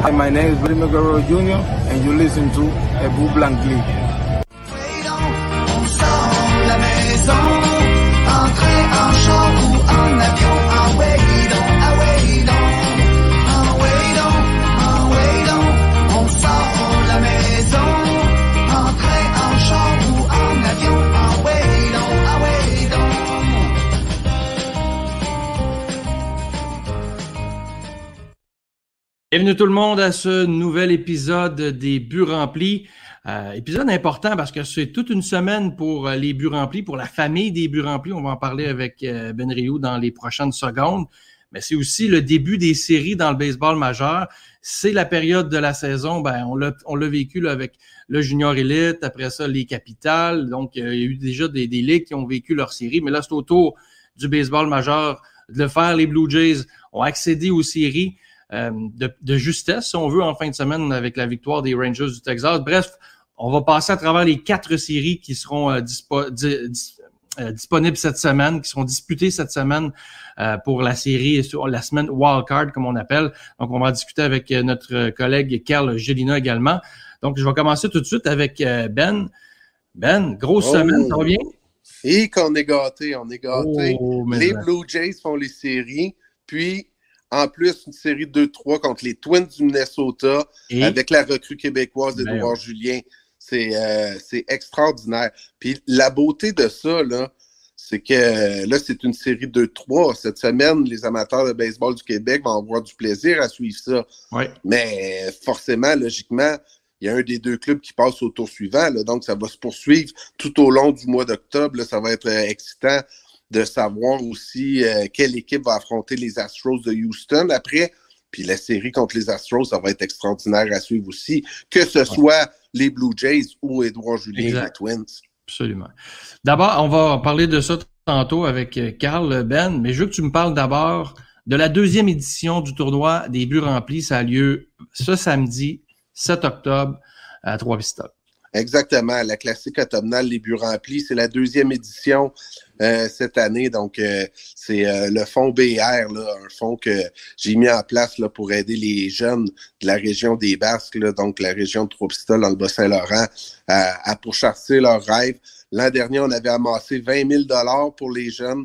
Hi, my name is Vladimir Guerrero Jr. and you listen to Ebu Blankly. la Bienvenue tout le monde à ce nouvel épisode des buts remplis. Euh, épisode important parce que c'est toute une semaine pour euh, les buts remplis, pour la famille des buts remplis. On va en parler avec euh, Ben Rio dans les prochaines secondes. Mais c'est aussi le début des séries dans le baseball majeur. C'est la période de la saison. Ben, on l'a, vécu avec le junior élite, après ça les capitales. Donc, il y a eu déjà des, des ligues qui ont vécu leur série. Mais là, c'est au tour du baseball majeur de le faire. Les Blue Jays ont accédé aux séries. Euh, de, de, justesse, si on veut, en fin de semaine avec la victoire des Rangers du Texas. Bref, on va passer à travers les quatre séries qui seront euh, dispo, di, di, euh, disponibles cette semaine, qui seront disputées cette semaine pour la série, sur la semaine wildcard, comme on appelle. Donc, on va discuter avec notre collègue Carl Gelina également. Donc, je vais commencer tout de suite avec Ben. Ben, grosse Oh. semaine, ça va bien? Et qu'on est gâtés, on est gâtés. Oh, les ben. Blue Jays font les séries, puis en plus une série 2-3 contre les Twins du Minnesota Et- avec la recrue québécoise Ben d'Edouard Julien. C'est euh, c'est extraordinaire. Puis la beauté de ça, là, c'est que là, c'est une série 2-3. Cette semaine, les amateurs de baseball du Québec vont avoir du plaisir à suivre ça. Ouais. Mais forcément, logiquement, il y a un des deux clubs qui passe au tour suivant. là. donc, ça va se poursuivre tout au long du mois d'octobre. Ça va être euh, excitant de savoir aussi euh, quelle équipe va affronter les Astros de Houston après. Puis la série contre les Astros, ça va être extraordinaire à suivre aussi, que ce soit les Blue Jays ou Edouard Julien, Exact. les Twins. Absolument. D'abord, on va parler de ça tantôt avec euh, Carl Ben, mais je veux que tu me parles d'abord de la deuxième édition du tournoi des buts remplis. Ça a lieu ce samedi, 7 octobre, à Trois-Pistoles. Exactement, la classique automnale Les Buts remplis, c'est la deuxième édition euh, cette année. Donc, euh, c'est euh, le fonds BR, là, un fonds que j'ai mis en place là, pour aider les jeunes de la région des Basques, donc la région de Trois-Pistoles dans le Bas-Saint-Laurent, à, à pourchasser leurs rêves. L'an dernier, on avait amassé 20 000 dollars pour les jeunes.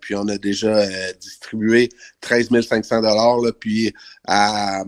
Puis on a déjà distribué 13 500 dollars. Puis à,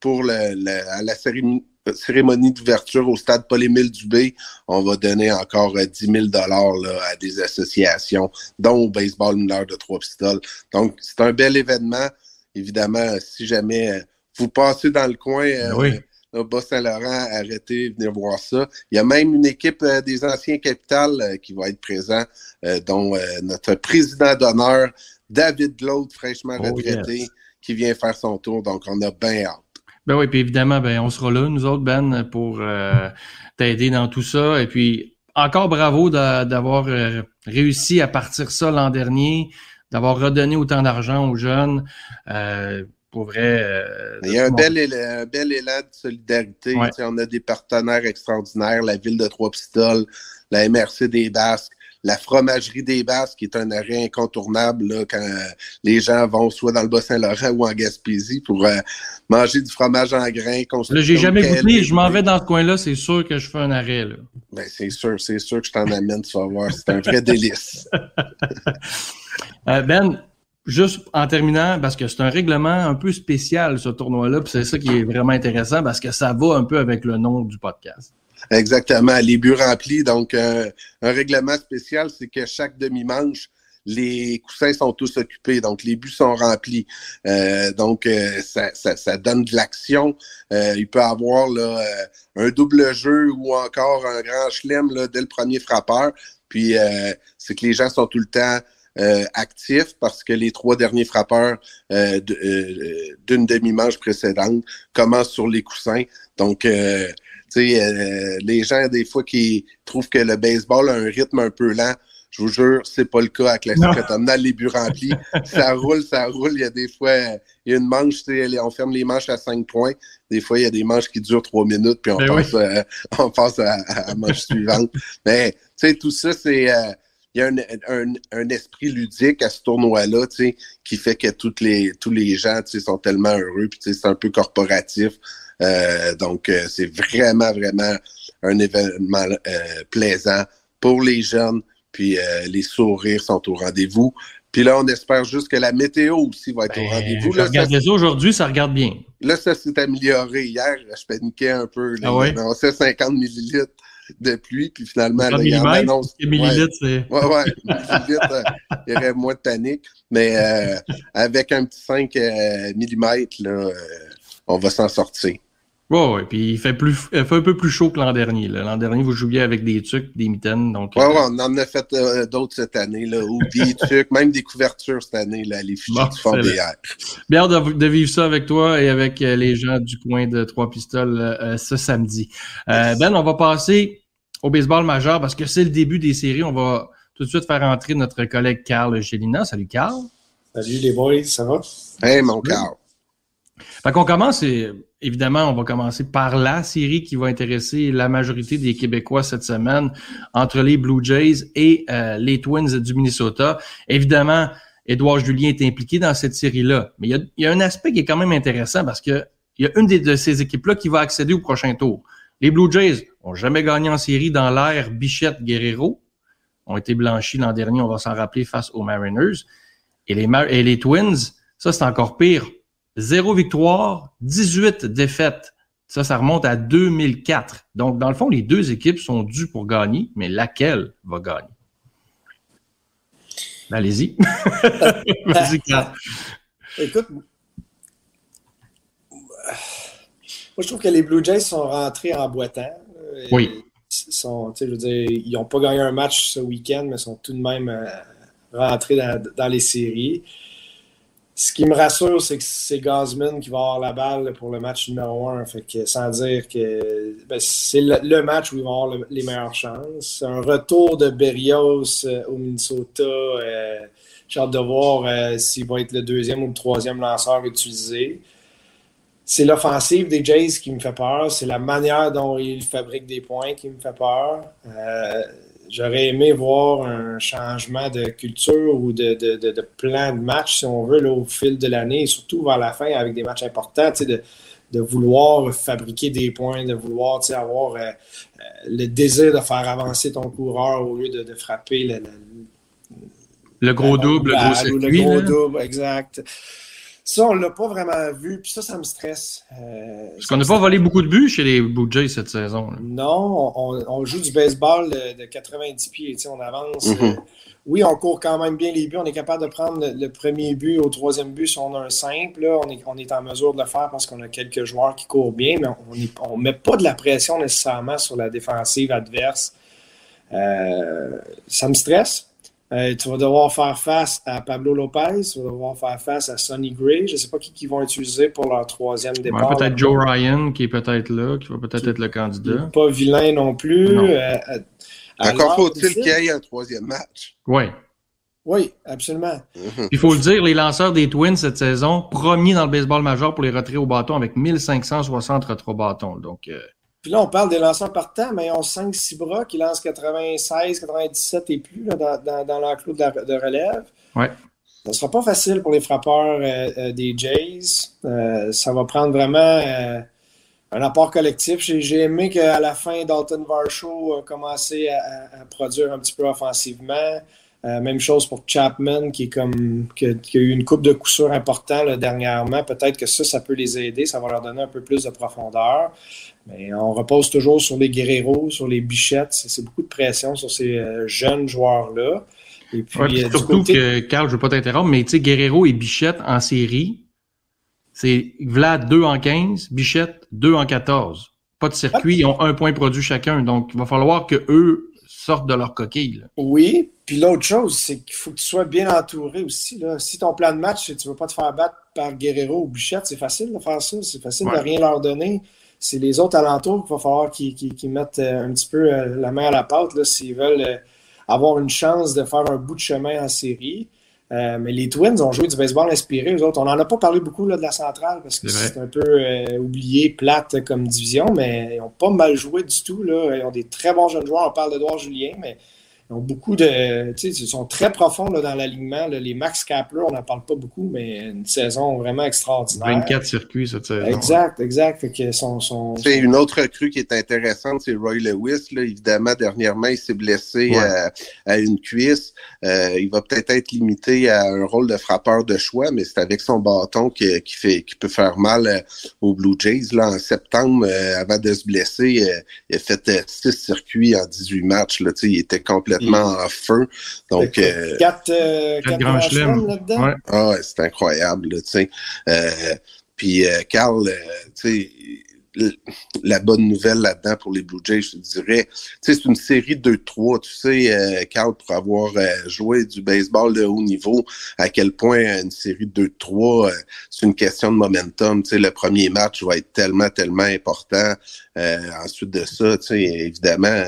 pour le, le- à la cérémonie, cérémonie d'ouverture au stade Paul-Émile Dubé, on va donner encore euh, 10 000 dollars à des associations, dont au baseball mineur de Trois-Pistoles. Donc, c'est un bel événement. Évidemment, si jamais euh, vous passez dans le coin, euh, Oui. au Bas-Saint-Laurent, arrêtez, venez voir ça. Il y a même une équipe euh, des anciens capitales euh, qui va être présent, euh, dont euh, notre président d'honneur, David Glaude, fraîchement Oh, retraité, yes. qui vient faire son tour. Donc, on a bien hâte. Ben oui, puis évidemment, ben on sera là, nous autres, Ben, pour euh, t'aider dans tout ça. Et puis, encore bravo d'a- d'avoir euh, réussi à partir ça l'an dernier, d'avoir redonné autant d'argent aux jeunes. Euh, pour vrai. euh, Il y a un bel, éla- un bel élan de solidarité. Ouais. On a des partenaires extraordinaires, la ville de Trois-Pistoles, la MRC des Basques, la fromagerie des Basques, qui est un arrêt incontournable là, quand euh, les gens vont soit dans le Bas-Saint-Laurent ou en Gaspésie pour euh, manger du fromage en grains. Là, j'ai jamais goûté, je m'en vais dans ce coin-là, c'est sûr que je fais un arrêt. Là. Ben, c'est sûr, c'est sûr que je t'en amène, tu vas voir. C'est un vrai délice. Euh, ben, juste en terminant, parce que c'est un règlement un peu spécial, ce tournoi-là, puis c'est ça qui est vraiment intéressant, parce que ça va un peu avec le nom du podcast. Exactement, les buts remplis. Donc, euh, un règlement spécial, c'est que chaque demi-manche, les coussins sont tous occupés, donc les buts sont remplis. Euh, donc, euh, ça, ça, ça donne de l'action. Euh, il peut avoir là, euh, un double jeu ou encore un grand chelem dès le premier frappeur. Puis, euh, c'est que les gens sont tout le temps euh, actifs parce que les trois derniers frappeurs d'une demi-manche précédente commencent sur les coussins. Donc, euh, les gens, des fois, qui trouvent que le baseball a un rythme un peu lent, je vous jure, c'est pas le cas à Classique. Automnal, les buts remplis. ça roule, ça roule. Il y a des fois, il y a une manche, tu sais, on ferme les manches à cinq points. Des fois, il y a des manches qui durent trois minutes, puis on Ben passe, euh, on passe à, la manche suivante. Mais, tu sais, tout ça, c'est... euh, il y a un, un, un esprit ludique à ce tournoi-là, tu sais, qui fait que toutes les, tous les gens, tu sais, sont tellement heureux, puis tu sais, c'est un peu corporatif. Euh, donc, euh, c'est vraiment, vraiment un événement euh, plaisant pour les jeunes, puis les sourires sont au rendez-vous. Puis là, on espère juste que la météo aussi va être au Ben, rendez-vous. je Là, ça, aujourd'hui, ça regarde bien. là, ça s'est amélioré. Hier, je paniquais un peu. Là, Ah ouais? Il annonçait 50 millilitres de pluie, puis finalement, là, 50 il en millimètres, annonce... millilitres, c'est. Ouais, ouais, millilitres, euh, il y aurait moins de panique. Mais euh, avec un petit 5 euh, mm, là, on va s'en sortir. Ouais, ouais, puis il fait, plus, il fait un peu plus chaud que l'an dernier. L'an dernier, vous jouiez avec des tucs, des mitaines. Donc, Ouais, euh, ouais, on en a fait euh, d'autres cette année, là, ou des trucs, même des couvertures cette année, là, les fichiers Bon, du fond. Bien de, de vivre ça avec toi et avec euh, les gens du coin de Trois Pistoles euh, ce samedi. Euh, ben, on va passer au baseball majeur parce que c'est le début des séries. On va tout de suite faire entrer notre collègue Carl Gélina. Salut Carl. Salut les boys, ça va? Hey, mon cœur. Fait qu'on commence, et, évidemment, on va commencer par la série qui va intéresser la majorité des Québécois cette semaine entre les Blue Jays et euh, les Twins du Minnesota. Évidemment, Édouard Julien est impliqué dans cette série-là. Mais il y, a, y a un aspect qui est quand même intéressant parce que il y a une des, de ces équipes-là qui va accéder au prochain tour. Les Blue Jays ont jamais gagné en série dans l'ère Bichette-Guerrero. Ont été blanchis l'an dernier, on va s'en rappeler, face aux Mariners. Et les, et les Twins, ça c'est encore pire. Zéro victoire, 18 défaites. Ça, ça remonte à 2004. Donc, dans le fond, les deux équipes sont dues pour gagner, mais laquelle va gagner? Ben, Allez-y. Vas-y. Écoute, moi je trouve que les Blue Jays sont rentrés en boitant. Oui. Ils Sont, tu sais, je veux dire, ils n'ont pas gagné un match ce week-end, mais sont tout de même euh, rentrés dans, dans les séries. Ce qui me rassure, c'est que c'est Gosman qui va avoir la balle pour le match numéro un. Fait que, sans dire que ben, c'est le, match où ils vont avoir le- les meilleures chances. Un retour de Berrios euh, au Minnesota. euh, J'ai hâte de voir euh, s'il va être le deuxième ou le troisième lanceur utilisé. C'est l'offensive des Jays qui me fait peur. C'est la manière dont ils fabriquent des points qui me fait peur. J'aurais aimé voir un changement de culture ou de, de, de, de plan de match, si on veut, là, au fil de l'année, et surtout vers la fin avec des matchs importants, de, de vouloir fabriquer des points, de vouloir avoir euh, euh, le désir de faire avancer ton coureur au lieu de, frapper le, le, Le gros double, le gros circuit. Le gros double, exact. Ça, on l'a pas vraiment vu, puis ça, ça me stresse. Euh, Parce qu'on n'a pas volé beaucoup de buts chez les Blue Jays cette saison. là. non, on, on joue du baseball de, de 90 pieds. tu sais, On avance. Mhm. euh, oui, on court quand même bien les buts. On est capable de prendre le, le premier but au troisième but si on a un simple. là. On, est, on est en mesure de le faire parce qu'on a quelques joueurs qui courent bien, mais on ne met pas de la pression nécessairement sur la défensive adverse. Euh, ça me stresse. Euh, tu vas devoir faire face à Pablo Lopez, tu vas devoir faire face à Sonny Gray. Je ne sais pas qui ils vont utiliser pour leur troisième Ouais, départ. peut-être Joe Ryan qui est peut-être là, qui va peut-être être le candidat. Pas vilain non plus. Non. Euh, Encore faut-il qu'il y ait un troisième match. Ouais. Oui, absolument. Mhm. Il faut le dire, les lanceurs des Twins cette saison, premiers dans le baseball majeur pour les retraits au bâton avec 1560 retraits au bâton. Donc, euh, Puis là, on parle des lanceurs partants, mais ils ont 5-6 bras qui lancent 96, 97 et plus là, dans, dans, dans l'enclos de, la- de relève. Ouais. Ça ne sera pas facile pour les frappeurs euh, euh, des Jays. Euh, ça va prendre vraiment euh, un apport collectif. J'ai aimé qu'à la fin, Dalton Varsho a commencé à, produire un petit peu offensivement. Même chose pour Chapman, qui, est comme, qui, a, qui a eu une coupe de coups sûrs importants là, dernièrement. Peut-être que ça, ça peut les aider. Ça va leur donner un peu plus de profondeur. Mais on repose toujours sur les Guerreros, sur les Bichettes. C'est beaucoup de pression sur ces euh, jeunes joueurs-là. Et puis, ouais, puis euh, surtout côté- que, Carl, je ne veux pas t'interrompre, mais tu sais, Guerrero et Bichette en série, c'est Vlad 2 en 15, Bichette 2 en 14. Pas de circuit, ils ont un point produit chacun. Donc, il va falloir que eux sortent de leur coquille. là. Oui, puis l'autre chose, c'est qu'il faut que tu sois bien entouré aussi. Là. Si ton plan de match, c'est que tu ne veux pas te faire battre par Guerrero ou Bichette, c'est facile de faire ça. C'est facile de rien leur donner. C'est les autres alentours qu'il va falloir qu'ils mettent euh, un petit peu euh, la main à la pâte s'ils veulent euh, avoir une chance de faire un bout de chemin en série. Euh, mais les Twins ont joué du baseball inspiré, eux autres. On n'en a pas parlé beaucoup là, de la centrale parce que C'est un peu euh, oublié, plate comme division, mais ils n'ont pas mal joué du tout. Là. Ils ont des très bons jeunes joueurs. On parle d'Edouard Julien, mais ils ont beaucoup de. Tu sais, ils sont très profonds là, dans l'alignement. là. Les Max Kapler, on n'en parle pas beaucoup, mais une saison vraiment extraordinaire. 24 circuits cette saison. Exact, exact. Son, son, C'est une autre recrue qui est intéressante, c'est Roy Lewis. Là. Évidemment, dernièrement, il s'est blessé Ouais. à, à une cuisse. Euh, il va peut-être être limité à un rôle de frappeur de choix, mais c'est avec son bâton qui, qui fait qui peut faire mal euh, aux Blue Jays. Là, en septembre, euh, avant de se blesser, euh, il a fait euh, six circuits en 18 matchs. Là, Tu sais, il était complètement en feu. Donc, euh, quatre, euh, quatre quatre grands chelems. là-dedans. Ouais. Ah ouais, c'est incroyable, tu sais. Euh, puis euh, Carl, euh, tu sais, la bonne nouvelle là-dedans pour les Blue Jays, je te dirais, tu sais, c'est une série de 2-3. Tu sais, euh, Carl, pour avoir euh, joué du baseball de haut niveau, à quel point une série de 2-3, euh, c'est une question de momentum. Tu sais, le premier match va être tellement, tellement important. Euh, ensuite de ça, tu sais, évidemment,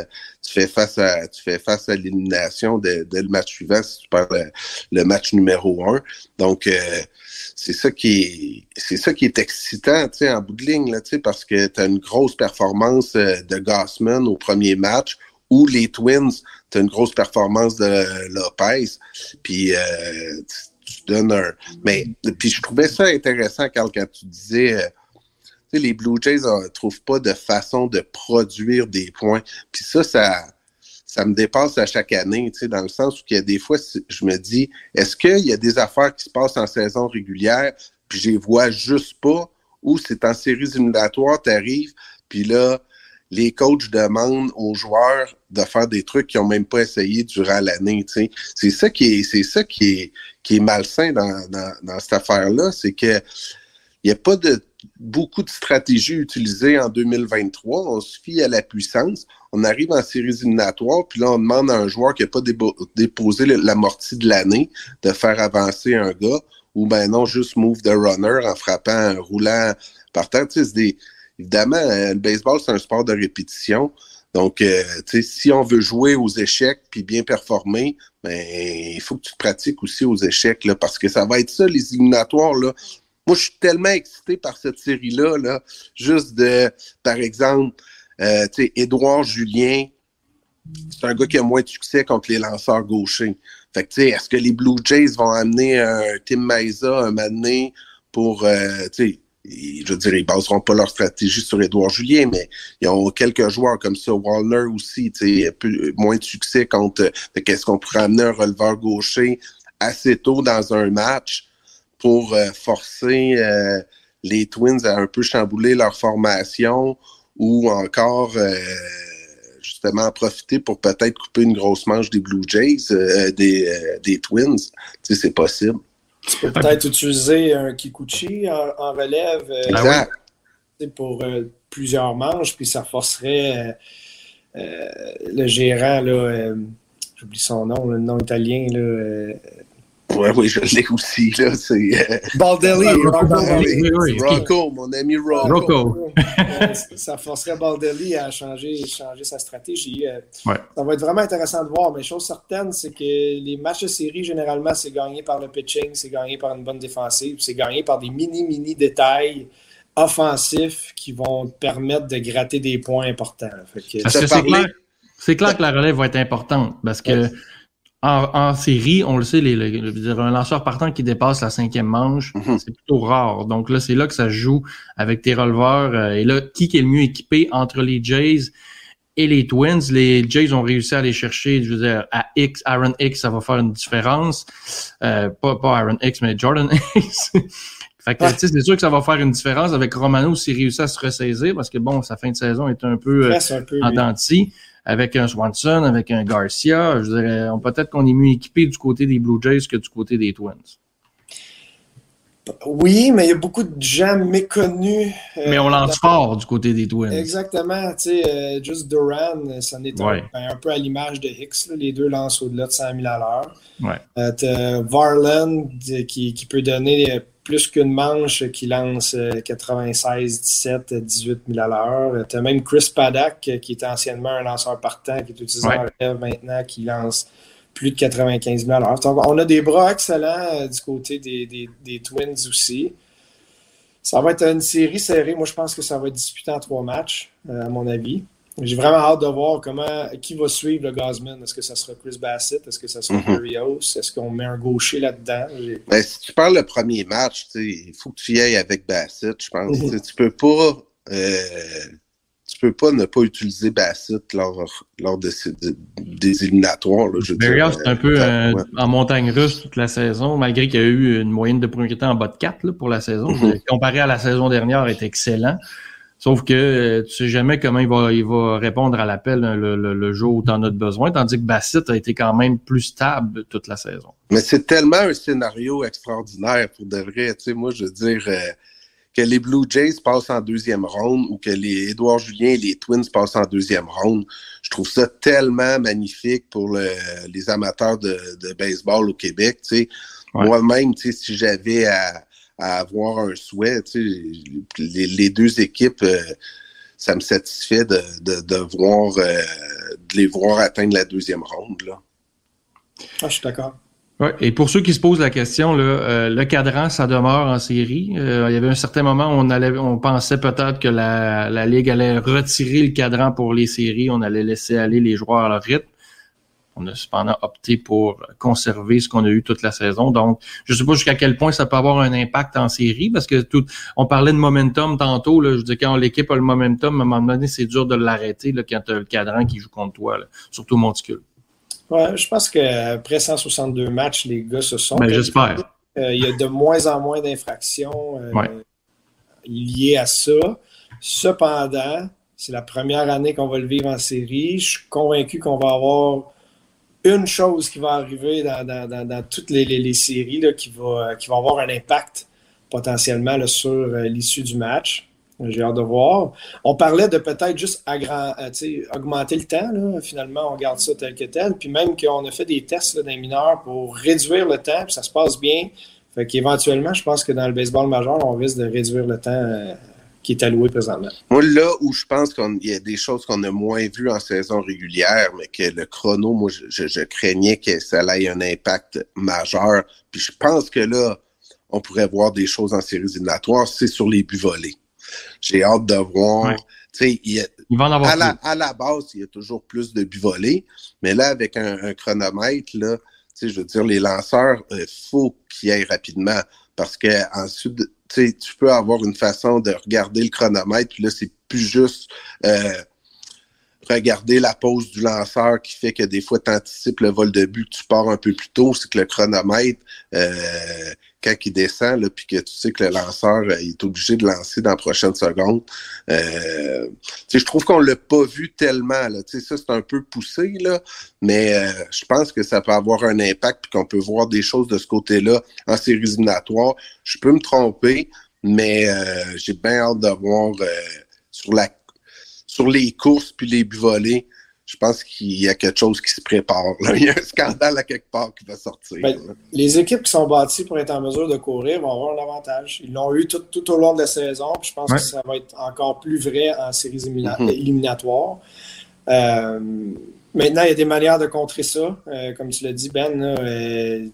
tu fais face à tu fais face à l'élimination dès, le match suivant si tu perds le, match numéro un. Donc euh, c'est ça qui est c'est ça qui est excitant, tu sais, en bout de ligne, là, tu sais, parce que tu as une grosse performance euh, de Gossman au premier match ou les Twins, tu as une grosse performance de Lopez. Puis euh, tu, tu donnes un. Mais puis je trouvais ça intéressant Carl, quand tu disais euh, les Blue Jays ne trouvent pas de façon de produire des points. Puis ça, ça, me dépasse à chaque année, dans le sens où il y a des fois, je me dis, est-ce qu'il y a des affaires qui se passent en saison régulière, puis je les vois juste pas, ou c'est en séries éliminatoires, tu arrives, puis là, les coachs demandent aux joueurs de faire des trucs qu'ils n'ont même pas essayé durant l'année. C'est ça qui est, ça qui est, qui est malsain dans cette affaire-là, c'est que il n'y a pas de beaucoup de stratégies utilisées en 2023. On se fie à la puissance. On arrive en séries éliminatoires, puis là, on demande à un joueur qui n'a pas déposé l'amorti de l'année de faire avancer un gars, ou ben non, juste move the runner en frappant un roulant par terre. Tu sais, évidemment, euh, le baseball, c'est un sport de répétition. Donc, euh, si on veut jouer aux échecs puis bien performer, ben, il faut que tu te pratiques aussi aux échecs, là, parce que ça va être ça, les éliminatoires, là. Moi, je suis tellement excité par cette série-là, là, juste de, par exemple, euh, tu sais, Édouard Julien, c'est un gars qui a moins de succès contre les lanceurs gauchers. Fait que, tu sais, est-ce que les Blue Jays vont amener un Tim Maisa un donné pour, euh, tu sais, je veux dire, ils baseront pas leur stratégie sur Édouard Julien, mais ils ont quelques joueurs comme ça. Wallner aussi, tu sais, moins de succès contre. Fait qu'est-ce qu'on pourrait amener un releveur gaucher assez tôt dans un match? Pour euh, forcer euh, les Twins à un peu chambouler leur formation ou encore euh, justement en profiter pour peut-être couper une grosse manche des Blue Jays, des, des Twins. Tu sais, c'est possible. Tu peux peut-être utiliser un Kikuchi en, en relève Exact. pour plusieurs manches, puis ça forcerait le gérant, là, j'oublie son nom, le nom italien, là, Ouais, oui, je l'ai aussi. Là, c'est, euh, Baldelli. Rocco Baldelli. Oui, oui, ok. Rocco, mon ami Rocco. Rocco. Euh, ça forcerait Baldelli à changer, changer sa stratégie. Euh, Ouais. Ça va être vraiment intéressant de voir, mais chose certaine, c'est que les matchs de série, généralement, c'est gagné par le pitching, c'est gagné par une bonne défensive, c'est gagné par des mini-mini détails offensifs qui vont te permettre de gratter des points importants. Fait que- Parce que c'est clair, c'est clair que la relève va être importante parce que en, en série, on le sait, les, le- le- je veux dire, un lanceur partant qui dépasse la cinquième manche, Mhm. c'est plutôt rare. Donc là, c'est là que ça joue avec tes releveurs. euh, et là, qui est le mieux équipé entre les Jays et les Twins? Les Jays ont réussi à aller chercher, je veux dire, à X, Aaron X, ça va faire une différence. Euh, pas, pas Aaron X, mais Jordan X. Fait que, c'est sûr que ça va faire une différence avec Romano s'il réussit à se ressaisir parce que bon, sa fin de saison est un peu euh, Presse un peu, en avec un Swanson, avec un Garcia. Je dirais, peut-être qu'on est mieux équipé du côté des Blue Jays que du côté des Twins. Oui, mais il y a beaucoup de gens méconnus. euh, Mais on lance fort du côté des Twins. Exactement, tu sais, euh, juste Duran, euh, ça en est un- Ouais. un, peu à l'image de Hicks. là. les deux lancent au-delà de 100 000 à l'heure. Ouais. Euh, Varland euh, qui, qui peut donner euh, plus qu'une manche, qui lance euh, 96, 17, euh, 18 000 à l'heure. Euh, T'as même Chris Paddock, euh, qui était anciennement un lanceur partant, qui est utilisé Ouais. en relève maintenant, qui lance plus de 95 000 à l'heure. Donc, on a des bras excellents euh, du côté des, des- des Twins aussi. Ça va être une série serrée. Moi, je pense que ça va être disputé en trois matchs, euh, à mon avis. J'ai vraiment hâte de voir comment qui va suivre le Gosman. Est-ce que ça sera Chris Bassett? Est-ce que ça sera Mhm. Furios? Est-ce qu'on met un gaucher là-dedans? Ben, si tu parles le premier match, tu sais, il faut que tu y ailles avec Bassett, je pense. Mhm. Tu peux pas euh, tu peux pas ne pas utiliser Bassett lors, lors de ces, de- des éliminatoires. Là, je Berrios, c'est un peu euh, euh, ouais. en montagne russe toute la saison, malgré qu'il y a eu une moyenne de premier temps en bas de 4 là, pour la saison. Mhm. Comparé à la saison dernière, est excellent. Sauf que euh, tu sais jamais comment il va, il va répondre à l'appel hein, le, le- le jour où tu en as besoin, tandis que Bassett a été quand même plus stable toute la saison. Mais c'est tellement un scénario extraordinaire pour de vrai. Tu sais, moi, je veux dire euh, que les Blue Jays passent en deuxième ronde ou que les Édouard Julien et les Twins passent en deuxième ronde. Je trouve ça tellement magnifique pour le- les amateurs de, de baseball au Québec. Tu sais. Ouais. Moi-même, tu sais, si j'avais à, à avoir un souhait, tu sais, les, les deux équipes, euh, ça me satisfait de, de, de voir euh, de les voir atteindre la deuxième ronde. Là. Ah, je suis d'accord. Ouais. Et pour ceux qui se posent la question, là, euh, le cadran, ça demeure en série. Euh, il y avait un certain moment où on, allait, on pensait peut-être que la, la Ligue allait retirer le cadran pour les séries. On allait laisser aller les joueurs à leur rythme. On a cependant opté pour conserver ce qu'on a eu toute la saison. Donc, je ne sais pas jusqu'à quel point ça peut avoir un impact en série, parce que tout, on parlait de momentum tantôt. Là, je dis quand l'équipe a le momentum, à un moment donné, c'est dur de l'arrêter là, quand tu as le cadran qui joue contre toi, là, surtout monticule. Ouais, je pense qu'après 162 matchs, les gars se sont. Ben, j'espère. Euh, il y a de moins en moins d'infractions euh, Ouais. liées à ça. Cependant, c'est la première année qu'on va le vivre en série. Je suis convaincu qu'on va avoir une chose qui va arriver dans, toutes les, séries qui, va, avoir un impact potentiellement sur euh, l'issue du match. J'ai hâte de voir. On parlait de peut-être juste euh, augmenter le temps. Finalement, on garde ça tel que tel. Puis même qu'on a fait des tests les mineurs pour réduire le temps, puis ça se passe bien. Fait qu'éventuellement, je pense que dans le baseball majeur, on risque de réduire le temps euh, qui est alloué présentement. Moi, là où je pense qu'il y a des choses qu'on a moins vues en saison régulière, mais que le chrono, moi, je, je- je craignais que ça ait un impact majeur. Puis je pense que là, on pourrait voir des choses en séries éliminatoires, c'est sur les buts volés. J'ai hâte de voir. Ouais. Tu sais, il y a- Il va en avoir à, la, plus. à la base, il y a toujours plus de buts volés, mais là, avec un, un chronomètre, là, tu sais, je veux dire, les lanceurs, il faut qu'ils aillent rapidement parce que ensuite, tu peux avoir une façon de regarder le chronomètre, puis là, c'est plus juste euh, regarder la pause du lanceur qui fait que des fois, tu anticipes le vol de but, tu pars un peu plus tôt, c'est que le chronomètre, euh, quand il descend, puis que tu sais que le lanceur euh, il est obligé de lancer dans la prochaine seconde, euh, je trouve qu'on l'a pas vu tellement. Là. Ça, c'est un peu poussé, là, mais euh, je pense que ça peut avoir un impact puis qu'on peut voir des choses de ce côté-là en séries éliminatoires. Je peux me tromper, mais euh, j'ai bien hâte de voir sur la sur les courses puis les buts volés. Je pense qu'il y a quelque chose qui se prépare. là. Il y a un scandale à quelque part qui va sortir. Ben. Les équipes qui sont bâties pour être en mesure de courir vont avoir un avantage. Ils l'ont eu tout, tout au long de la saison. Puis je pense Ouais. que ça va être encore plus vrai en séries élimina- Mhm. éliminatoires. Euh, maintenant, il y a des manières de contrer ça. Euh, comme tu l'as dit, Ben, là, euh,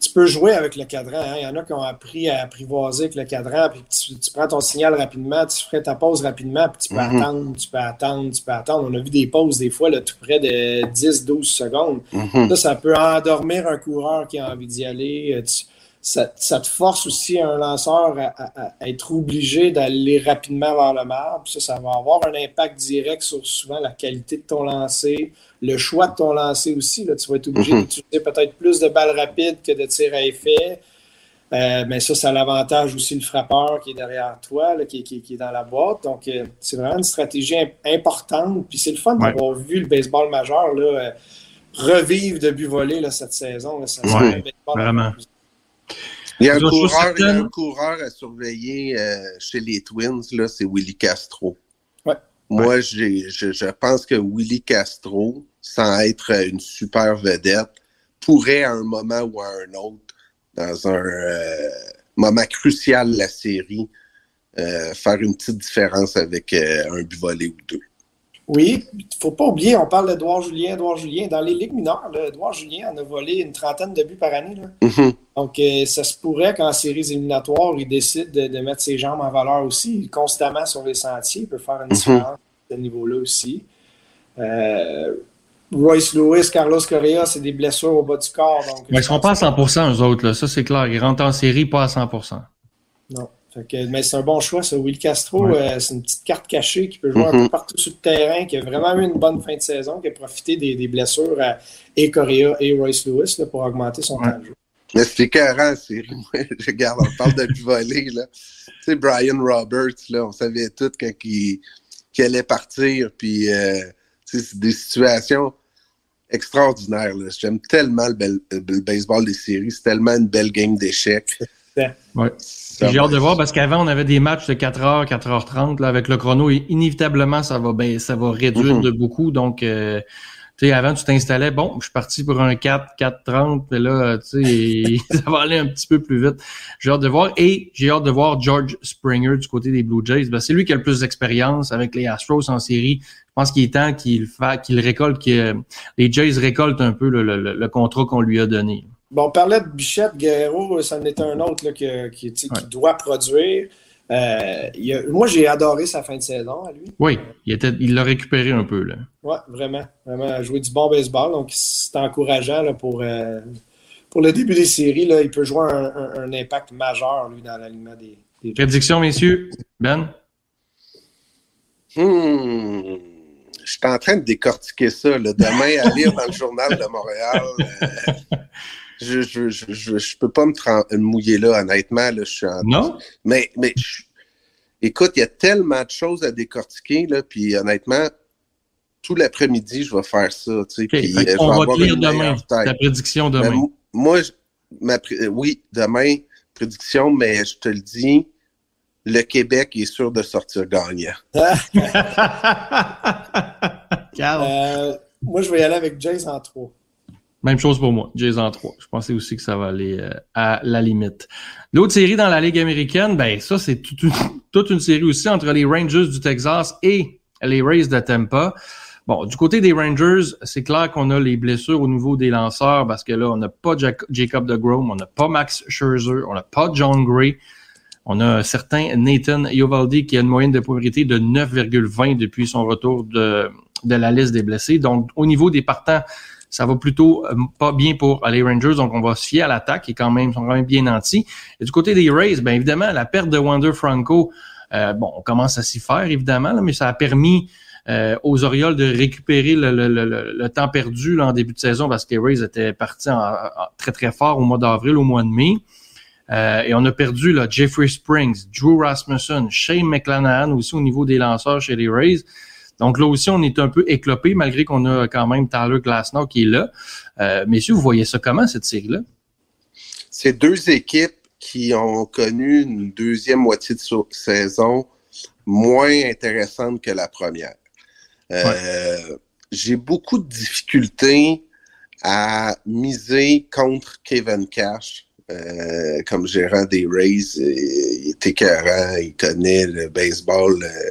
tu peux jouer avec le cadran. hein. Il y en a qui ont appris à apprivoiser avec le cadran. Puis tu, tu prends ton signal rapidement, tu ferais ta pause rapidement, puis tu peux Mhm. attendre, tu peux attendre, tu peux attendre. On a vu des pauses des fois là, tout près de 10-12 secondes. Mhm. Ça, ça peut endormir un coureur qui a envie d'y aller. Euh, tu- ça, ça te force aussi un lanceur à, à- à être obligé d'aller rapidement vers le marbre. Ça, ça va avoir un impact direct sur souvent la qualité de ton lancer, le choix de ton lancer aussi. Là, tu vas être obligé Mhm. d'utiliser peut-être plus de balles rapides que de tirs à effet. Euh, mais ça, ça a l'avantage aussi le frappeur qui est derrière toi, là, qui, qui- qui est dans la boîte. Donc, euh, c'est vraiment une stratégie im- importante. Puis c'est le fun Ouais. d'avoir vu le baseball majeur là, euh, revivre de but volé là, cette saison. Là, ça, Ouais, vraiment. Il y a un coureur, il y a certaine. un coureur à surveiller euh, chez les Twins, là, c'est Willy Castro. Ouais. Moi, je, je pense que Willy Castro, sans être une super vedette, pourrait à un moment ou à un autre, dans un euh, moment crucial de la série, euh, faire une petite différence avec euh, un but volé ou deux. Oui, il ne faut pas oublier, on parle d'Edouard Julien. Edouard Julien, dans les ligues mineures, là, Edouard Julien en a volé une trentaine de buts par année. là. Mhm. Donc, euh, ça se pourrait qu'en séries éliminatoires, il décide de, de mettre ses jambes en valeur aussi. Constamment sur les sentiers, il peut faire une différence à ce niveau-là aussi. Euh, Royce Lewis, Carlos Correa, c'est des blessures au bas du corps. Donc, Mais ils sont pas à 100% eux autres, là. Ça, c'est clair. Ils rentrent en série pas à 100% Non. Fait que, mais c'est un bon choix, ça. Will Castro, Ouais. euh, c'est une petite carte cachée qui peut jouer un Mhm. peu partout sur le terrain, qui a vraiment eu une bonne fin de saison, qui a profité des, des blessures à et Correa et Royce Lewis là, pour augmenter son Ouais. temps de jeu. Mais c'est. Moi, je regarde, on parle de voler, là. Tu sais, Brian Roberts, là, on savait tout quand il, qu'il allait partir, puis euh, tu sais, c'est des situations extraordinaires, là. J'aime tellement le, bel- le baseball des séries, c'est tellement une belle game d'échecs. Ouais. J'ai hâte de voir parce qu'avant, on avait des matchs de 4h, 4h30. Là, avec le chrono, et inévitablement, ça va, ben, ça va réduire Mhm. de beaucoup. Donc, euh, tu sais, avant, tu t'installais, bon, je suis parti pour un 4, 4.30, mais là, tu sais, ça va aller un petit peu plus vite. J'ai hâte de voir. Et j'ai hâte de voir George Springer du côté des Blue Jays. Ben, c'est lui qui a le plus d'expérience avec les Astros en série. Je pense qu'il est temps qu'il qu'il récolte, que les Jays récoltent un peu le, le- le- le contrat qu'on lui a donné. Bon, on parlait de Bichette, Guerrero, ça en est un autre là, que- qui, qui doit produire. Euh, il a- moi, j'ai adoré sa fin de saison à lui. Oui, il il l'a récupéré un peu, là. Ouais, vraiment. Vraiment, à jouer du bon baseball. Donc, c'est encourageant là, pour, euh, pour le début des séries. Là, il peut jouer un, un- un impact majeur, lui, dans l'alignement des, des Prédiction, messieurs. Ben? Hmm. Je suis en train de décortiquer ça. Là. Demain, à lire dans le journal de Montréal, euh, je, je, je, je, peux pas me, mouiller là, honnêtement. Là, je suis en- Non? Mais, mais je- écoute, il y a tellement de choses à décortiquer, là, puis honnêtement, tout l'après-midi, je vais faire ça. Tu sais, puis, euh, on va te lire demain. Ta prédiction demain. moi, je- ma pré- euh, oui, demain, prédiction, mais je te le dis, le Québec est sûr de sortir gagnant. Carl. Euh, moi, je vais y aller avec Jace en 3. Même chose pour moi. Jays en 3. Je pensais aussi que ça va aller euh, à la limite. L'autre série dans la Ligue américaine, ben ça, c'est toute une, série aussi entre les Rangers du Texas et les Rays de Tampa. Bon, du côté des Rangers, c'est clair qu'on a les blessures au niveau des lanceurs parce que là, on n'a pas Jac- Jacob de Grom, on n'a pas Max Scherzer, on n'a pas John Gray. On a un certain Nathan Iovaldi qui a une moyenne de pauvreté de 9,20 depuis son retour de, de la liste des blessés. Donc, au niveau des partants, ça va plutôt euh, pas bien pour les Rangers. Donc, on va se fier à l'attaque et quand même, sont quand même bien nantis. Et du côté des Rays, bien évidemment, la perte de Wander Franco, euh, bon, on commence à s'y faire, évidemment, mais ça a permis euh, aux Orioles de récupérer le, temps perdu en début de saison parce que les Rays étaient partis très, très fort au mois d'avril, au mois de mai. Et on a perdu Jeffrey Springs, Drew Rasmussen, Shane McClanahan aussi au niveau des lanceurs chez les Rays. Donc là aussi, on est un peu éclopé malgré qu'on a quand même Tyler Glasnow qui est là. Euh, messieurs, vous voyez ça comment, cette série-là? C'est deux équipes qui ont connu une deuxième moitié de so- saison moins intéressante que la première. Euh, J'ai beaucoup de difficultés à miser contre Kevin Cash euh, comme gérant des Rays. Euh, Il est écœurant, il connaît le baseball euh,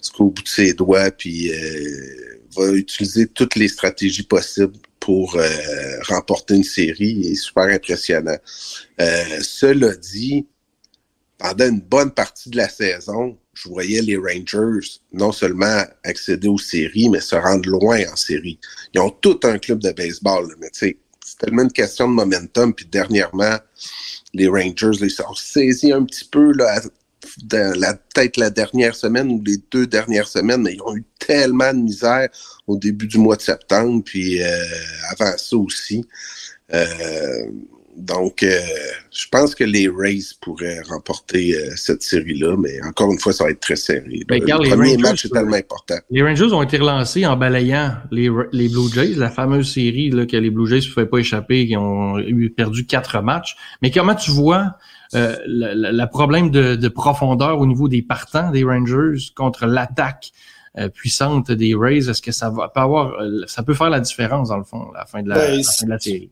jusqu'au bout de ses doigts, puis euh, va utiliser toutes les stratégies possibles pour euh, remporter une série. Il est super impressionnant. Cela dit, pendant une bonne partie de la saison, je voyais les Rangers non seulement accéder aux séries, mais se rendre loin en série. Ils ont tout un club de baseball, mais tu sais, tellement une question de momentum. Puis dernièrement, les Rangers, là, ils sont saisis un petit peu là, dans la peut-être la dernière semaine ou les deux dernières semaines, mais ils ont eu tellement de misère au début du mois de septembre, puis euh, avant ça aussi. Euh, donc, euh, je pense que les Rays pourraient remporter euh, cette série-là, mais encore une fois, ça va être très serré. Ben, le premier Rangers, match est euh, tellement important. Les Rangers ont été relancés en balayant les, les Blue Jays, la fameuse série là, que les Blue Jays ne pouvaient pas échapper, qui ont eu perdu quatre matchs. Mais comment tu vois euh, le, le- le problème de, de profondeur au niveau des partants des Rangers contre l'attaque euh, puissante des Rays? Est-ce que ça va peut avoir, euh, ça peut faire la différence dans le fond à la fin de la, Ben, la fin de la série?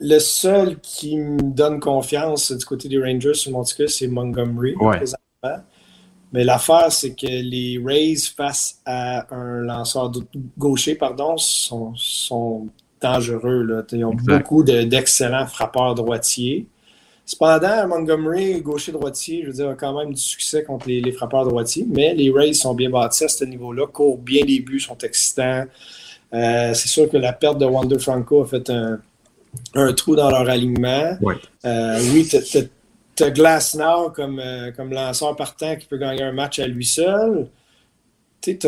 Le seul qui me donne confiance du côté des Rangers sur mon ticket, c'est Montgomery Ouais. présentement. Mais l'affaire, c'est que les Rays face à un lanceur gaucher, pardon, sont, sont dangereux. Là. Ils ont Exact. beaucoup de- d'excellents frappeurs droitiers. Cependant, Montgomery, gaucher-droitier, je veux dire, a quand même du succès contre les, les frappeurs droitiers, mais les Rays sont bien bâtis à ce niveau-là, courent bien les buts, sont excitants. Euh, c'est sûr que la perte de Wander Franco a fait un, un trou dans leur alignement. Ouais. Euh, oui, t'as- t'as Glasnow comme, euh, comme lanceur partant qui peut gagner un match à lui seul. Tu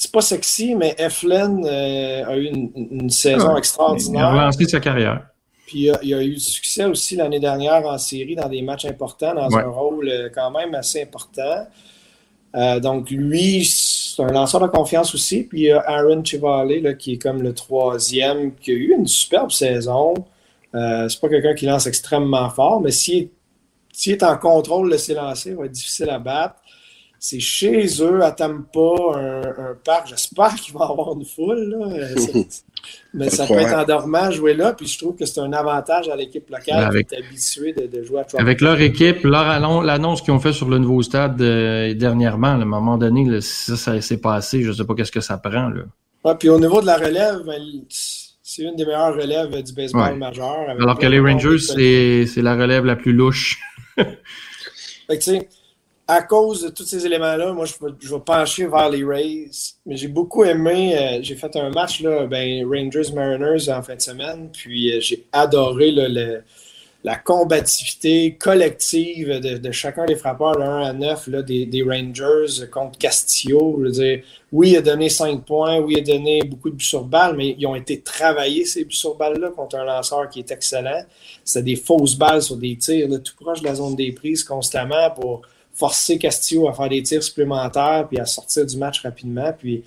c'est pas sexy, mais Eflin euh, a eu une, une saison Ah, Il a extraordinaire. relancé sa carrière. Puis il a, il a eu du succès aussi l'année dernière en série dans des matchs importants, dans Ouais. un rôle quand même assez important. Donc lui, c'est un lanceur de confiance aussi. Puis il y a Aaron Chivale, là, qui est comme le troisième, qui a eu une superbe saison. Euh, c'est pas quelqu'un qui lance extrêmement fort, mais s'il est, est en contrôle de ses lancers, il va être difficile à battre. C'est chez eux, à Tampa, un, un parc. J'espère qu'il va avoir une foule. là. Mais ça peut être endormant jouer là, puis je trouve que c'est un avantage à l'équipe locale Avec- qui est habituée de, de jouer à Toronto. Avec leur équipe, leur l'annonce qu'ils ont fait sur le nouveau stade euh, dernièrement, là, à un moment donné, là, si ça, ça s'est passé, je sais pas qu'est-ce que ça prend. Là. Ouais, puis au niveau de la relève, ben, c'est une des meilleures relèves du baseball Ouais. majeur. Alors que les Rangers, c'est c'est la relève la plus louche. Fait que, tu sais, à cause de tous ces éléments-là, moi, je vais, pencher vers les Rays. Mais j'ai beaucoup aimé. euh, j'ai fait un match, là, ben, Rangers-Mariners en fin de semaine. Puis euh, j'ai adoré la combativité collective de, chacun des frappeurs de 1 à 9 là, des, des Rangers contre Castillo. Je veux dire, oui, il a donné 5 points. Oui, il a donné beaucoup de buts sur balle. Mais ils ont été travaillés, ces buts sur balle-là, contre un lanceur qui est excellent. C'était des fausses balles sur des tirs tout proche de la zone des prises constamment pour forcer Castillo à faire des tirs supplémentaires puis à sortir du match rapidement. Puis,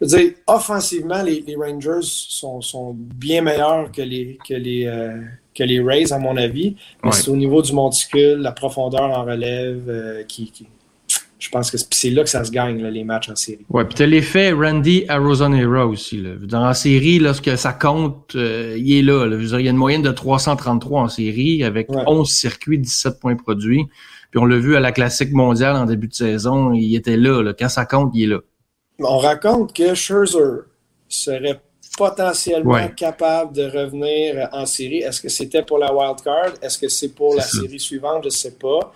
je veux dire, offensivement, les, les Rangers sont, sont bien meilleurs que les, que les, euh, que les Rays, à mon avis. Mais Ouais. c'est au niveau du monticule, la profondeur en relève euh, qui, qui- Je pense que c'est là que ça se gagne, là, les matchs en série. Ouais, puis t'as l'effet Randy Arozonera aussi. Là. Dans la série, lorsque ça compte, euh, il est là, là. Je veux dire, il y a une moyenne de 333 en série avec Ouais. 11 circuits, 17 points produits. Puis on l'a vu à la Classique mondiale en début de saison, il était là, là. Quand ça compte, il est là. On raconte que Scherzer serait potentiellement Ouais. capable de revenir en série. Est-ce que c'était pour la wild card? Est-ce que c'est pour la ça. série suivante? Je ne sais pas.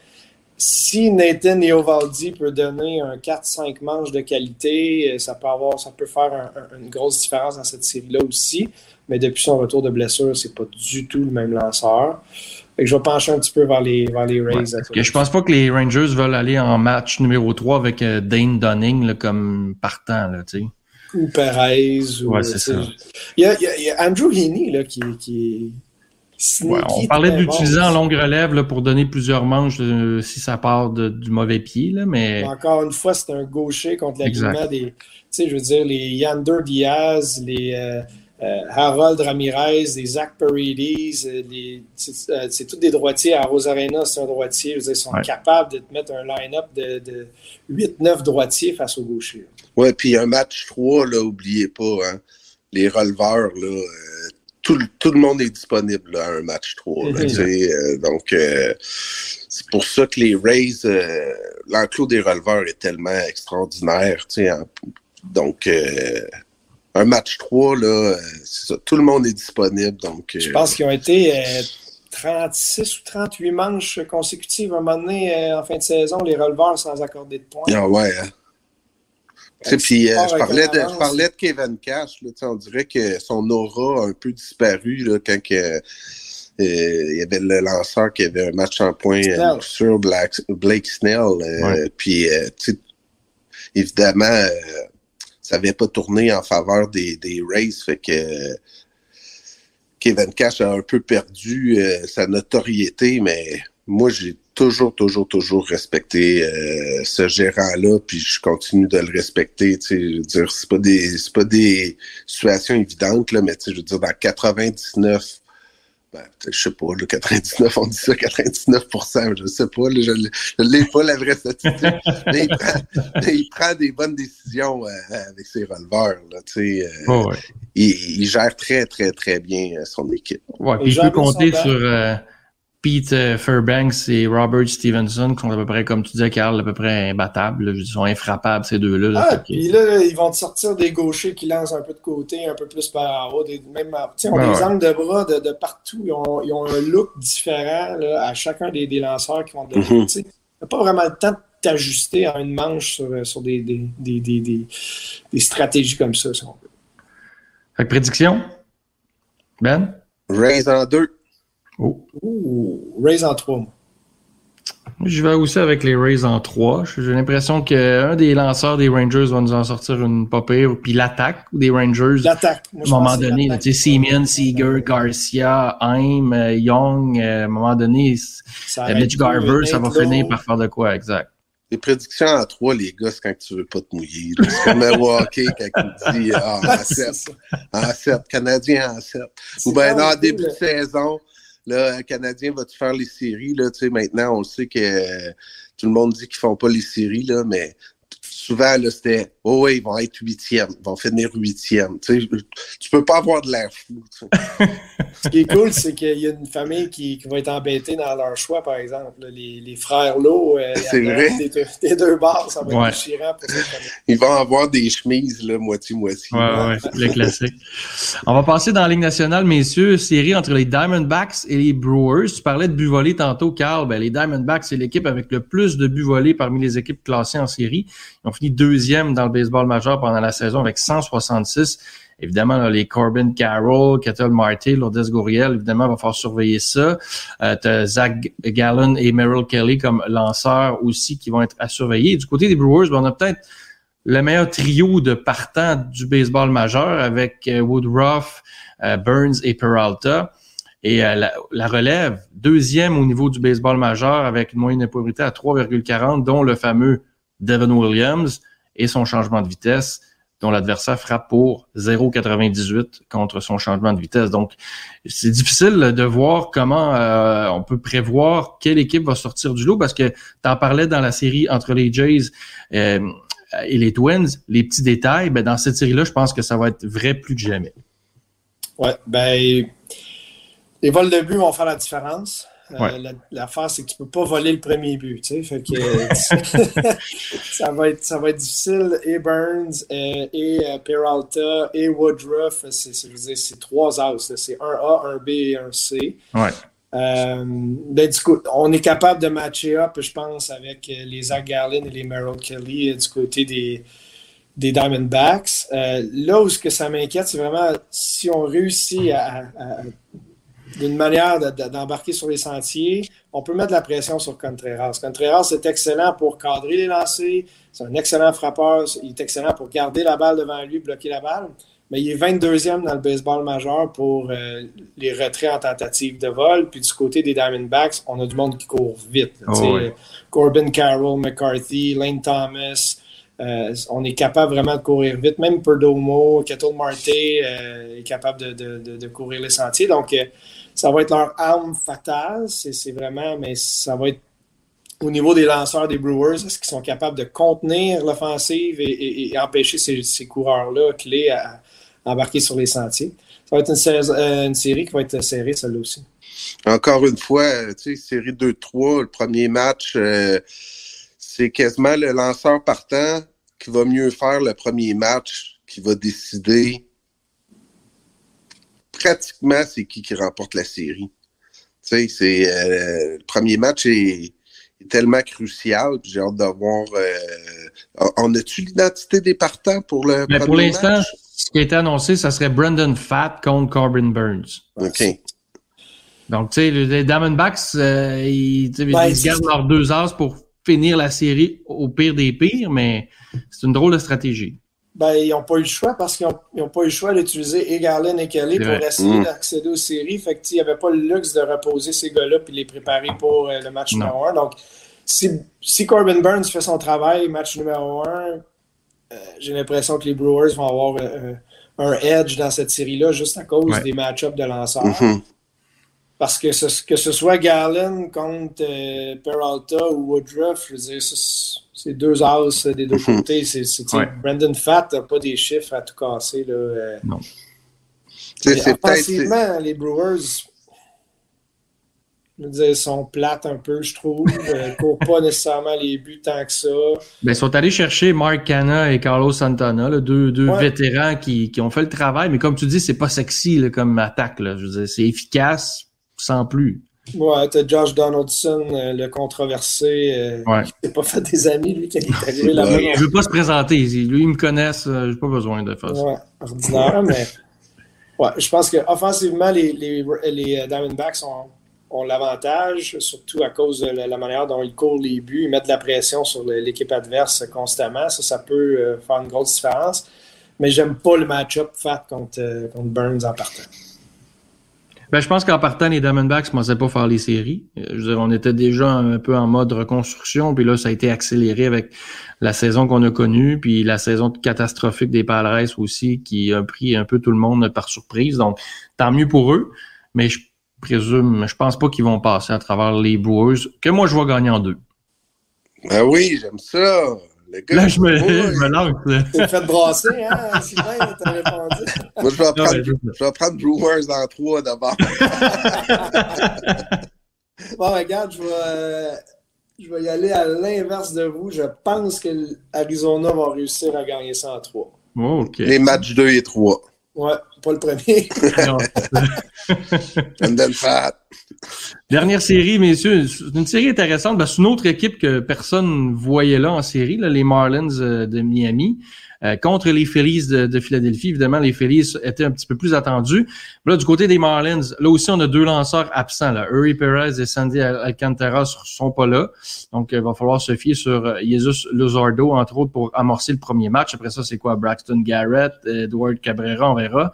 Si Nathan Iovaldi peut donner un 4-5 manches de qualité, euh, ça peut avoir, ça peut faire un- un- une grosse différence dans cette série-là aussi. Mais depuis son retour de blessure, c'est pas du tout le même lanceur. Fait que je vais pencher un petit peu vers les, vers les Rays. Ouais, parce que je pense pas que les Rangers veulent aller en match numéro 3 avec euh, Dane Dunning là, comme partant, là, tu sais. ou Perez. Ou, Ouais, c'est ça. Il y a, il y a- il y a Andrew Heaney là, qui, qui est. sneaky, Ouais, on parlait très de l'utiliser bon. en longue relève là, pour donner plusieurs manches euh, si ça part de- du mauvais pied, là, mais Encore une fois, c'est un gaucher contre l'alignement des. Tu sais, je veux dire, les Yander Diaz, les euh, Harold Ramirez, les Zach Paredes, euh, les- c'est euh, c'est tous des droitiers. À Rosarena, c'est un droitier. Dire, ils sont Ouais. capables de te mettre un line-up de, de 8-9 droitiers face aux gauchers. Ouais, puis un match 3, là, oubliez pas, hein, les releveurs, là, euh, tout, le- tout le monde est disponible là, à un match 3. là, Mhm. euh, donc, euh, c'est pour ça que les Rays, euh, l'enclos des releveurs est tellement extraordinaire. tu sais, hein. donc, euh, un match 3, là, euh, ça, tout le monde est disponible. Donc, Je euh, pense qu'ils ont été euh, 36 ou 38 manches consécutives à un moment donné euh, en fin de saison, les releveurs sans accorder de points. Ah ouais, hein. Puis euh, je, parlais de, je parlais de Kevin Cash, là, on dirait que son aura a un peu disparu là, quand que, euh, il y avait le lanceur qui avait un match en point euh, sur Black- Blake Snell. euh, Ouais. Puis, euh, évidemment, euh, ça n'avait pas tourné en faveur des, des Rays, fait que Kevin Cash a un peu perdu euh, sa notoriété, mais moi, j'ai toujours, toujours, toujours respecté euh, ce gérant-là, puis je continue de le respecter. Tu sais, je veux dire, c'est pas des, pas des situations évidentes là, mais je veux dire, dans 99, ben, je sais pas, le 99, on dit ça, 99%, je sais pas, là, je, l'ai- je l'ai pas la vraie statistique, mais il prend, mais il prend des bonnes décisions euh, avec ses releveurs. Là, tu sais, euh, ouais. il, il gère très, très, très bien euh, son équipe. Ouais, puis Et il peut compter sur. Pete euh, Fairbanks et Robert Stevenson, qui sont à peu près, comme tu disais, Carl, à peu près imbattables. là. Ils sont infrappables, ces deux-là. là. Ah, que- puis là, là, ils vont te sortir des gauchers qui lancent un peu de côté, un peu plus par en haut. Des, même, tu sais, ils ont Ouais, des ouais. angles de bras de, de partout. Ils ont, ils ont un look différent là, à chacun des, des lanceurs qui vont te donner. Mhm. Tu sais, t'as pas vraiment le temps de t'ajuster à une manche sur, sur des, des, des, des, des- des stratégies comme ça. si on veut. Fait que prédiction? Ben? Raise en deux. Oh. Ouh, raise en trois. moi. Je vais aussi avec les Rays en 3. J'ai l'impression qu'un des lanceurs des Rangers va nous en sortir une pas pire. Puis l'attaque des Rangers, à L'attaque. Moi, un moment donné, tu sais, Simeon, Seager, Garcia, Haim, euh, Young, euh, à un moment donné, euh, Mitch Garver, ça va finir par faire de quoi, exact. Les prédictions en trois, les gars, c'est quand tu veux pas te mouiller. C'est comme un hockey quand il dit ah, en C'est 7, ça. en 7, Canadien en 7. C'est Ou bien même début de saison, là, un Canadien va-tu faire les séries? Là, maintenant, on sait que euh, tout le monde dit qu'ils font pas les séries, là, mais souvent, là, c'était Oh oui, ils vont être huitième, ils vont finir huitième. Tu sais, tu peux pas avoir de l'air fou. tu sais. Ce qui est cool, c'est qu'il y a une famille qui, qui va être embêtée dans leur choix, par exemple. Les, les frères Lowe, euh. Des, deux- des deux barres, ça va être déchirant pour cette famille. Ils vont avoir des chemises, là, moitié-moitié. Ouais, ouais, le classique. On va passer dans la Ligue nationale, messieurs. Série entre les Diamondbacks et les Brewers. Tu parlais de buts volés tantôt, Carl. Ben, les Diamondbacks, c'est l'équipe avec le plus de buts volés parmi les équipes classées en série. Ils ont fini deuxième dans le baseball majeur pendant la saison avec 166. Évidemment, les Corbin Carroll, Ketel Marte, Lourdes Gurriel, évidemment, il va falloir surveiller ça. Euh, Zach Gallen et Merrill Kelly comme lanceurs aussi qui vont être à surveiller. Du côté des Brewers, ben, on a peut-être le meilleur trio de partants du baseball majeur avec euh, Woodruff, euh, Burns et Peralta. Et la relève, deuxième au niveau du baseball majeur avec une moyenne de pauvreté à 3,40, dont le fameux Devin Williams et son changement de vitesse, dont l'adversaire frappe pour 0,98 contre son changement de vitesse. Donc, c'est difficile de voir comment euh, on peut prévoir quelle équipe va sortir du lot parce que tu en parlais dans la série entre les Jays euh, et les Twins, les petits détails, ben dans cette série-là, je pense que ça va être vrai plus que jamais. Ouais, ben, les vols de but vont faire la différence. Euh, Ouais. la- L'affaire, c'est que tu peux pas voler le premier but, tu sais. Fait que ça, va être, ça va être difficile. Et Burns, euh, et euh, Peralta, et Woodruff, c'est trois as. C'est un A, un B et un C. Ouais. Euh, ben, du coup, on est capable de matcher up, je pense, avec euh, les Zach Gallen et les Merrill Kelly euh, du côté des, des Diamondbacks. Euh, là où ce que ça m'inquiète, c'est vraiment si on réussit à, à- d'une manière de- de- d'embarquer sur les sentiers, on peut mettre de la pression sur Contreras. Contreras est excellent pour cadrer les lancers, c'est un excellent frappeur, il est excellent pour garder la balle devant lui, bloquer la balle, mais il est 22e dans le baseball majeur pour euh, les retraits en tentative de vol. Puis du côté des Diamondbacks, on a du monde qui court vite. là. Oh. Corbin Carroll, McCarthy, Lane Thomas. euh, on est capable vraiment de courir vite. Même Perdomo, Ketel Marte euh, est capable de, de- de- de courir les sentiers. Donc, euh, ça va être leur arme fatale. C'est vraiment, mais ça va être au niveau des lanceurs des Brewers, est-ce qu'ils sont capables de contenir l'offensive et, empêcher ces, coureurs-là clés à, à embarquer sur les sentiers? Ça va être une, euh, série qui va être serrée, celle-là aussi. Encore une fois, euh, tu sais, série 2-3, le premier match, euh, c'est quasiment le lanceur partant qui va mieux faire le premier match, qui va décider pratiquement c'est qui qui remporte la série. Tu sais, c'est euh, le premier match est, est tellement crucial. J'ai hâte de voir. euh, on a-tu l'identité des partants pour le Mais premier pour l'instant, ce qui a été annoncé, ça serait Brandon Fatt contre Corbin Burns. OK. Donc, tu sais, les Diamondbacks, euh, ils, Ouais, ils gardent leurs deux as pour finir la série au pire des pires, mais c'est une drôle de stratégie. Ben, ils n'ont pas eu le choix parce qu'ils n'ont pas eu le choix d'utiliser et Garland et Kelly pour essayer Mm. d'accéder aux séries. Fait que, il n'y avait pas le luxe de reposer ces gars-là puis les préparer pour euh, le match Non. numéro un. Donc, si, si Corbin Burns fait son travail, match numéro un, euh, j'ai l'impression que les Brewers vont avoir euh, un edge dans cette série-là juste à cause Ouais. des match-ups de lanceurs. Mhm. Parce que ce, que ce soit Gallen contre euh, Peralta ou Woodruff, je veux dire, c'est deux as des deux Mhm. côtés. C'est, Ouais. Brandon Fatt n'a pas des chiffres à tout casser. Là, euh. Peut-être. offensivement, les Brewers, Je veux dire, ils sont plates un peu, je trouve. Euh, Ils courent pas nécessairement les buts tant que ça. Ben, ils sont allés chercher Mark Canna et Carlos Santana, là, deux, deux Ouais. vétérans qui, qui ont fait le travail, mais comme tu dis, c'est pas sexy là, comme attaque. Là. Je veux dire, c'est efficace sans plus. Ouais, t'as Josh Donaldson, euh, le controversé, euh, Ouais. s'est pas fait des amis, lui, qui est arrivé là-bas. Ouais. Je veux pas se présenter. Lui, ils me connaissent. euh, J'ai pas besoin de faire ça. Ouais, ordinaire, mais ouais, je pense que offensivement, les, les, les euh, Diamondbacks ont, ont l'avantage, surtout à cause de la, manière dont ils courent les buts, ils mettent de la pression sur l'équipe adverse constamment. Ça, ça peut euh, faire une grosse différence. Mais j'aime pas le match-up fat contre, contre Burns en partant. Ben, je pense qu'en partant, les Diamondbacks ne pensaient pas faire les séries. Euh, Je veux dire, on était déjà un peu en mode reconstruction, puis là, ça a été accéléré avec la saison qu'on a connue, puis la saison catastrophique des Padres aussi, qui a pris un peu tout le monde par surprise. Donc, tant mieux pour eux, mais je présume, je pense pas qu'ils vont passer à travers les Brewers, que moi, je vois gagner en deux. Ah oui, j'aime ça. Le gars, Là, je me, me lance. T'es fait brasser, hein, Sylvain, t'as répondu. Moi, je vais, prendre, ouais, je vais prendre Brewers en trois d'abord. Bon, regarde, je vais, euh, je vais y aller à l'inverse de vous. Je pense que l'Arizona va réussir à gagner ça en 3. Oh, OK. Les matchs 2 et 3. Ouais, pas le premier. Fat. Dernière série, messieurs, une série intéressante. C'est une autre équipe que personne voyait là en série, les Marlins euh, de Miami, euh, contre les Phillies de, de Philadelphie. Évidemment, les Phillies étaient un petit peu plus attendus. Du côté des Marlins, là aussi, on a deux lanceurs absents. Là. Uri Perez et Sandy Al- Alcantara sont pas là. Donc, il va falloir se fier sur euh, Jesus Luzardo, entre autres, pour amorcer le premier match. Après ça, c'est quoi? Braxton Garrett, Edward Cabrera, on verra.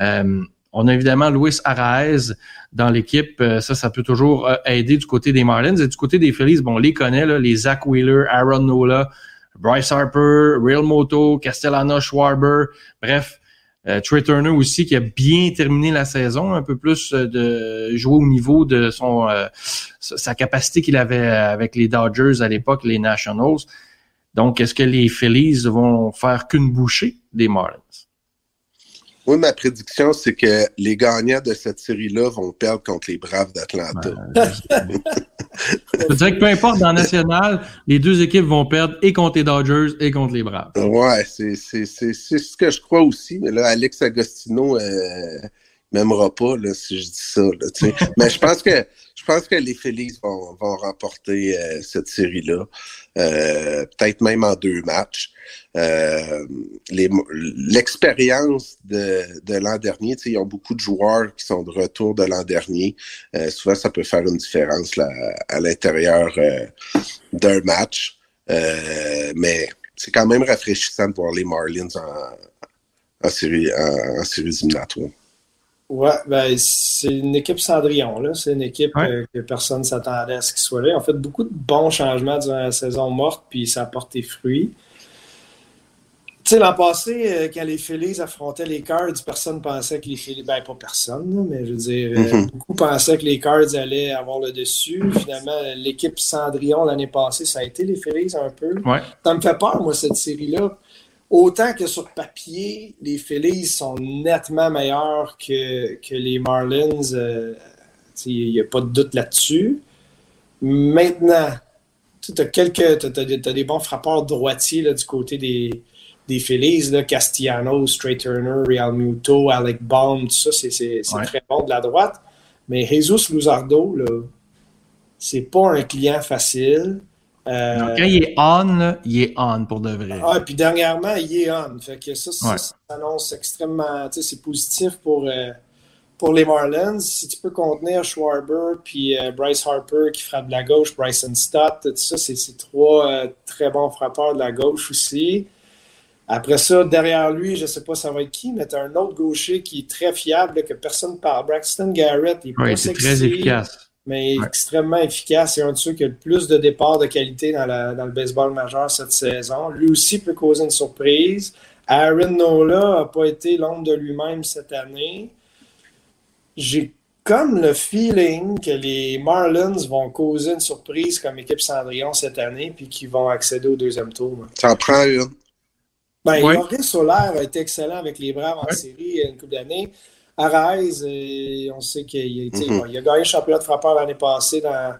Euh, on a évidemment Luis Arraez dans l'équipe. Euh, ça, ça peut toujours euh, aider du côté des Marlins. Et du côté des Phillies, bon, on les connaît, les Zach Wheeler, Aaron Nola, Bryce Harper, Real Moto, Castellano Schwarber. Bref, euh, Trey Turner aussi qui a bien terminé la saison, un peu plus euh, de jouer au niveau de son sa capacité qu'il avait avec les Dodgers à l'époque, les Nationals. Donc, est-ce que les Phillies vont faire qu'une bouchée des Marlins? Moi, ma prédiction, c'est que les gagnants de cette série-là vont perdre contre les Braves d'Atlanta. Je dirais que peu importe dans la nationale, les deux équipes vont perdre et contre les Dodgers et contre les Braves. Ouais, c'est c'est- c'est- c'est ce que je crois aussi. Mais là, Alex Agostino euh, m'aimera pas là, si je dis ça. Là, mais je pense que je pense que les Phillies vont, vont remporter euh, cette série-là. Euh, Peut-être même en deux matchs. Euh, L'expérience de, de l'an dernier, tu sais, ils ont beaucoup de joueurs qui sont de retour de l'an dernier. Euh, souvent, ça peut faire une différence là, à l'intérieur euh, d'un match. Euh, mais c'est quand même rafraîchissant de voir les Marlins en, en série, en, en. Ouais, ben, c'est une équipe Cendrillon, là. C'est une équipe Ouais. euh, que personne ne s'attendait à ce qu'ils soient là. Ils ont fait beaucoup de bons changements durant la saison morte, puis ça a porté fruit. Tu sais, l'an passé, euh, quand les Phillies affrontaient les Cards, personne pensait que les Phillies. Ben, pas personne, mais je veux dire, euh, Mhm. beaucoup pensaient que les Cards allaient avoir le dessus. Finalement, l'équipe Cendrillon l'année passée, ça a été les Phillies un peu. Ouais. Ça me fait peur, moi, cette série-là. Autant que sur papier, les Phillies sont nettement meilleurs que, que les Marlins. euh, Il n'y a pas de doute là-dessus. Maintenant, tu as, quelques, des- t'as des bons frappeurs droitiers là, du côté des, des Phillies. Là, Castellanos, Trey Turner, Real Muto, Alec Baum, tout ça, c'est c'est- c'est Ouais. très bon de la droite. Mais Jesus Luzardo, là, c'est pas un client facile. Euh, quand il est on, là, il est on pour de vrai. ah, puis dernièrement, il est on. Fait que ça, ça, Ouais. ça s'annonce extrêmement. Tu sais, c'est positif pour, euh, pour les Marlins. Si tu peux contenir Schwarber puis euh, Bryce Harper qui frappe de la gauche, Bryson Stott, tout ça, c'est c'est trois très bons frappeurs de la gauche aussi. Après ça, derrière lui, je ne sais pas ça va être qui, mais tu as un autre gaucher qui est très fiable, là, que personne ne parle. Braxton Garrett, il est pas sexy, très efficace. mais Ouais. extrêmement efficace. C'est un de ceux qui a le plus de départs de qualité dans, la- dans le baseball majeur cette saison. Lui aussi peut causer une surprise. Aaron Nola n'a pas été l'ombre de lui-même cette année. J'ai comme le feeling que les Marlins vont causer une surprise comme équipe Cendrillon cette année puis qu'ils vont accéder au deuxième tour. Ça en prend une. Ben, Ouais. Yoris Solaire a été excellent avec les Braves en Ouais. série il y a une couple d'années. Arraez, et on sait qu'il Mhm. bon, il a gagné le championnat de frappeur l'année passée dans,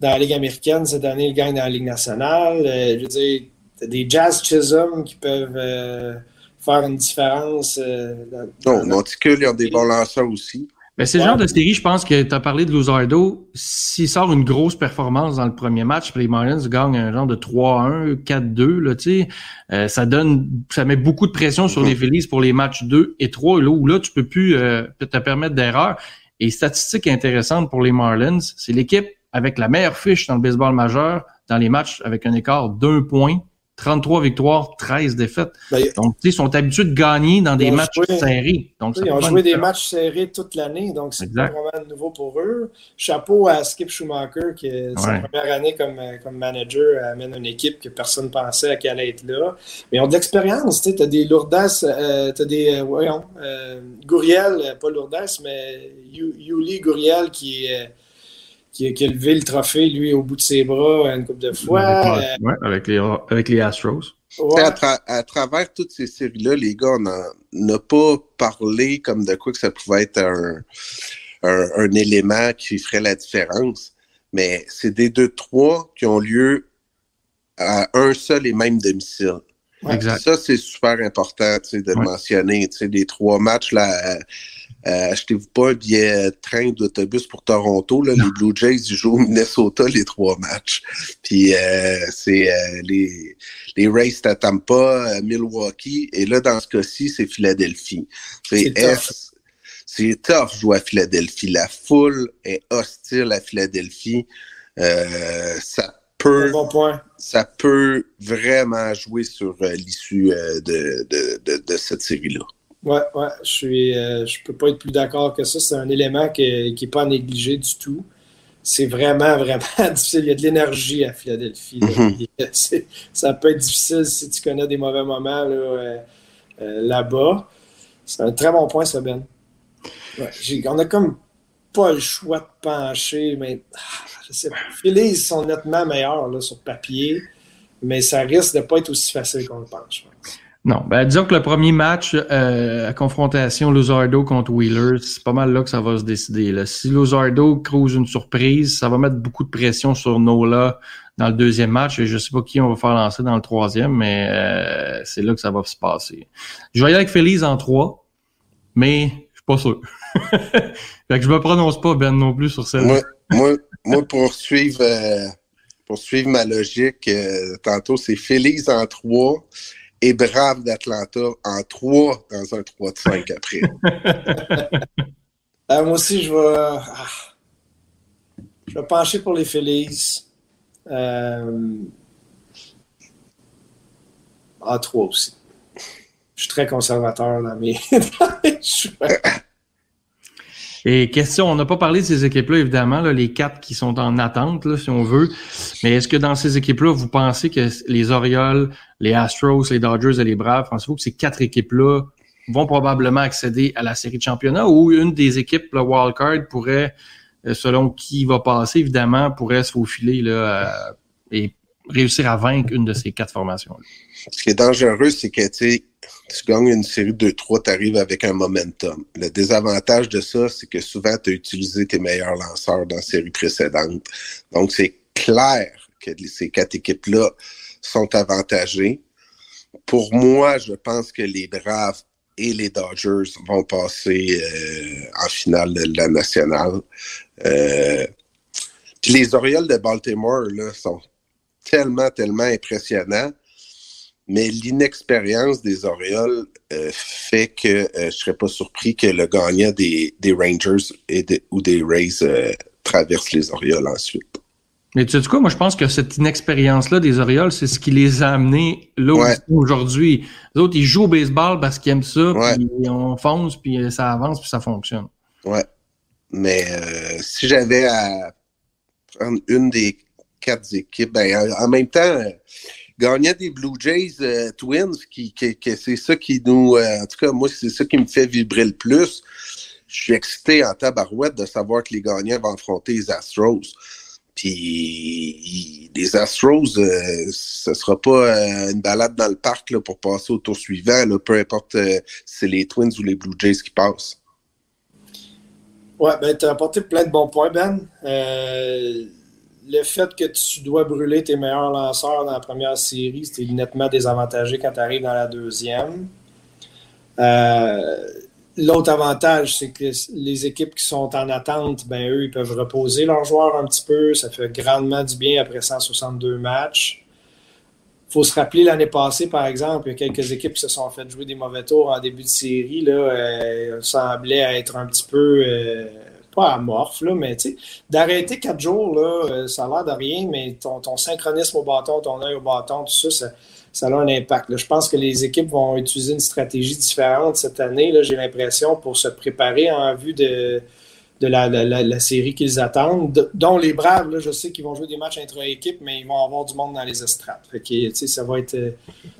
dans la Ligue américaine. Cette année, il gagne dans la Ligue nationale. Euh, je veux dire, t'as des Jazz Chisholm qui peuvent euh, faire une différence. euh, dans- Non, dans- Monticule, ils ont des bons lanceurs aussi. Ben, c'est le Ouais. genre de série, je pense que tu as parlé de Luzardo. S'il sort une grosse performance dans le premier match, puis les Marlins gagnent un genre de 3-1, 4-2, là, tu sais, euh, ça donne, ça met beaucoup de pression sur Mhm. les Phillies pour les matchs 2 et 3, là, où là, tu peux plus euh, te permettre d'erreur. Et statistique intéressante pour les Marlins, c'est l'équipe avec la meilleure fiche dans le baseball majeur dans les matchs avec un écart d'un point, 33 victoires, 13 défaites. Ben, Donc, tu sais, ils sont habitués de gagner dans des matchs joué- serrés. Donc, Ils ont joué des matchs serrés toute l'année, donc c'est vraiment nouveau pour eux. Chapeau à Skip Schumacher, qui sa première année comme, euh, comme manager amène une équipe que personne ne pensait qu'elle allait être là. Mais ils ont de l'expérience, tu sais, t'as des Lourdes, euh, t'as des, euh, voyons, euh, Gouriel, pas Lourdes, mais Yu- Yuli Gouriel qui, est, qui, a- qui a levé le trophée, lui, au bout de ses bras une couple de fois. Euh, Ouais, avec les, avec les Astros. ouais. À, tra- à travers toutes ces séries-là, les gars, on n'a pas parlé comme de quoi que ça pouvait être un, un, un élément qui ferait la différence. Mais c'est des deux trois qui ont lieu à un seul et même domicile. Ouais. Exact. Ça, c'est super important de Ouais. mentionner. Tu sais, les trois matchs, là, euh, euh, achetez-vous pas un billet de train d'autobus pour Toronto. Là, les Blue Jays ils jouent au Minnesota les trois matchs. Puis euh, c'est euh, les, les Rays à Tampa, euh, Milwaukee. Et là, dans ce cas-ci, c'est Philadelphie. C'est C'est tough jouer à Philadelphie. La foule est hostile à Philadelphie. Euh, ça peut Bon point. ça peut vraiment jouer sur euh, l'issue euh, de, de, de, de cette série-là. Ouais, ouais, je suis, euh, je peux pas être plus d'accord que ça. C'est un élément que- qui n'est pas à négliger du tout. C'est vraiment, vraiment difficile. Il y a de l'énergie à Philadelphie. Mhm. Ça peut être difficile si tu connais des mauvais moments euh, là-bas. C'est un très bon point, ça, Ben. Ouais, on a comme pas le choix de pencher, mais ah, sais pas. Phillies sont nettement meilleurs là, sur papier, mais ça risque de pas être aussi facile qu'on le pense. Non, ben disons que le premier match euh, à confrontation Luzardo contre Wheeler, c'est pas mal là que ça va se décider. Là. Si Luzardo cause une surprise, ça va mettre beaucoup de pression sur Nola dans le deuxième match. Et je sais pas qui on va faire lancer dans le troisième, mais euh, c'est là que ça va se passer. Je vais y aller avec Félix en trois, mais suis pas sûr. fait que je me prononce pas, Ben, non plus sur celle-là. Moi, moi, moi, pour suivre, euh, pour suivre ma logique, euh, tantôt, c'est Félix en 3 et Brave d'Atlanta en 3 dans un 3 de 5 après. Euh, moi aussi, je vais. ah. je vais pencher pour les Phillies. Euh, en trois aussi. Je suis très conservateur dans mes, dans mes choix. Et question, on n'a pas parlé de ces équipes-là, évidemment, là, les quatre qui sont en attente, là, si on veut. Mais est-ce que dans ces équipes-là, vous pensez que les Orioles, les Astros, les Dodgers et les Braves, pensez-vous que ces quatre équipes-là vont probablement accéder à la série de championnat ou une des équipes, le wildcard, pourrait, euh, selon qui va passer, évidemment, pourrait se faufiler là, et réussir à vaincre une de ces quatre formations Ce qui est dangereux, c'est que tu sais, tu gagnes une série de 2-3, tu arrives avec un momentum. Le désavantage de ça, c'est que souvent, tu as utilisé tes meilleurs lanceurs dans la série précédente. Donc, c'est clair que ces quatre équipes-là sont avantagées. Pour moi, je pense que les Braves et les Dodgers vont passer euh, en finale de la nationale. Euh, les Orioles de Baltimore là, sont tellement, tellement impressionnants. Mais l'inexpérience des Orioles euh, fait que euh, je ne serais pas surpris que le gagnant des, des Rangers et de, ou des Rays euh, traverse les Orioles ensuite. Mais tu sais quoi, moi je pense que cette inexpérience-là des Orioles, c'est ce qui les a amenés là où Ouais. aujourd'hui. Les autres, ils jouent au baseball parce qu'ils aiment ça, Ouais. puis on fonce, puis ça avance, puis ça fonctionne. Ouais. Mais si j'avais à prendre une des quatre équipes, ben, en, en même temps, gagnant des Blue Jays euh, Twins, qui, c'est ça qui nous. euh, en tout cas, moi, c'est ça qui me fait vibrer le plus. Je suis excité en tabarouette de savoir que les gagnants vont affronter les Astros. Puis les Astros, euh, ce sera pas une balade dans le parc là, pour passer au tour suivant, peu importe si c'est les Twins ou les Blue Jays qui passent. Ouais, ben, tu as apporté plein de bons points, Ben. Le fait que tu dois brûler tes meilleurs lanceurs dans la première série, c'était nettement désavantagé quand tu arrives dans la deuxième. Euh, L'autre avantage, c'est que les équipes qui sont en attente, ben eux, ils peuvent reposer leurs joueurs un petit peu. Ça fait grandement du bien après 162 matchs. Il faut se rappeler l'année passée, par exemple, il y a quelques équipes qui se sont fait jouer des mauvais tours en début de série. Là, euh, semblaient être un petit peu, euh, pas amorphe, là, mais d'arrêter quatre jours, là, euh, ça a l'air de rien, mais ton, synchronisme au bâton, ton œil au bâton, tout ça, ça ça a un impact. Je pense que les équipes vont utiliser une stratégie différente cette année, j'ai l'impression, pour se préparer en vue de, de la, série qu'ils attendent, dont les Braves, là, je sais qu'ils vont jouer des matchs intra-équipe, mais ils vont avoir du monde dans les estrades. ça va être euh,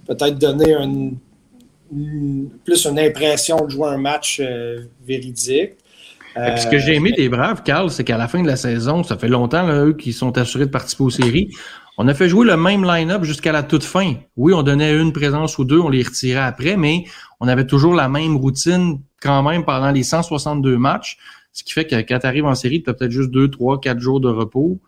peut-être donner plus une impression de jouer un match euh, véridique. Ce que j'ai aimé des Braves, Carl, c'est qu'à la fin de la saison, ça fait longtemps, eux, qui sont assurés de participer aux séries. On a fait jouer le même line-up jusqu'à la toute fin. Oui, on donnait une présence ou deux, on les retirait après, mais on avait toujours la même routine quand même pendant les 162 matchs. Ce qui fait que quand tu arrives en série, tu as peut-être juste deux, trois, quatre jours de repos.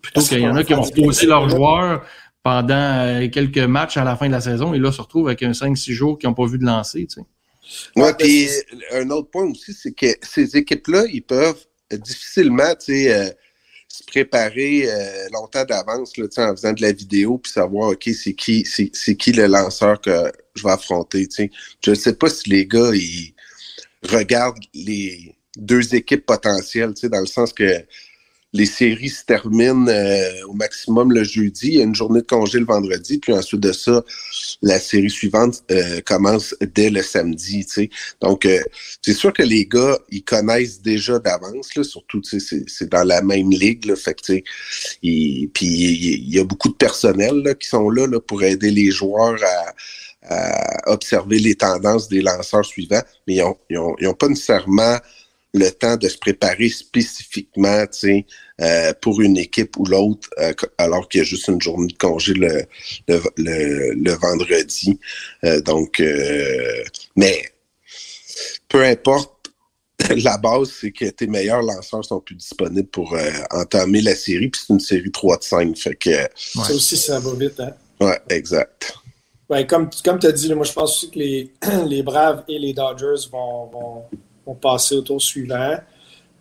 Plutôt qu'il y en a qui vont reposer leurs joueurs pendant euh, quelques matchs à la fin de la saison et là se retrouvent avec un 5-6 jours qui n'ont pas vu de lancer. Tu Ouais, puis un autre point aussi, c'est que ces équipes-là, ils peuvent difficilement, euh, se préparer euh, longtemps d'avance en faisant de la vidéo puis savoir ok c'est qui c'est qui le lanceur que je vais affronter je ne sais pas si les gars ils regardent les deux équipes potentielles dans le sens que les séries se terminent euh, au maximum le jeudi. Il y a une journée de congé le vendredi, puis ensuite de ça, la série suivante euh, commence dès le samedi. Donc, euh, c'est sûr que les gars, ils connaissent déjà d'avance, surtout c'est dans la même ligue. Que, puis il y a beaucoup de personnel qui sont là, pour aider les joueurs à, observer les tendances des lanceurs suivants, mais ils n'ont ont, ont pas nécessairement le temps de se préparer spécifiquement euh, pour une équipe ou l'autre, euh, alors qu'il y a juste une journée de congé le, le, le, vendredi. Euh, donc, euh, mais peu importe, la base, c'est que tes meilleurs lanceurs sont plus disponibles pour entamer la série, puis c'est une série 3 de 5. Fait que, Ça aussi, ça va vite. Hein? Ouais, exact. Ouais, comme comme tu as dit, moi je pense aussi que les, les Braves et les Dodgers vont, vont passer au tour suivant.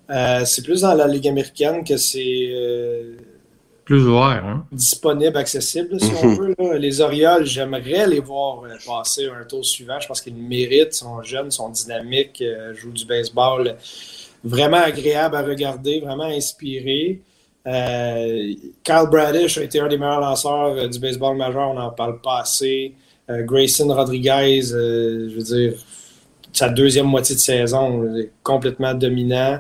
Euh, c'est plus dans la Ligue américaine que c'est euh, plus ouvert, hein? disponible, accessible, si on mhm. veut. Les Orioles, j'aimerais les voir euh, passer un tour suivant. Je pense qu'ils méritent, sont jeunes, sont dynamiques, jouent du baseball vraiment agréable à regarder, vraiment inspiré. Kyle Bradish a été un des meilleurs lanceurs du baseball majeur, on n'en parle pas assez. Grayson Rodriguez, je veux dire, sa deuxième moitié de saison, complètement dominant.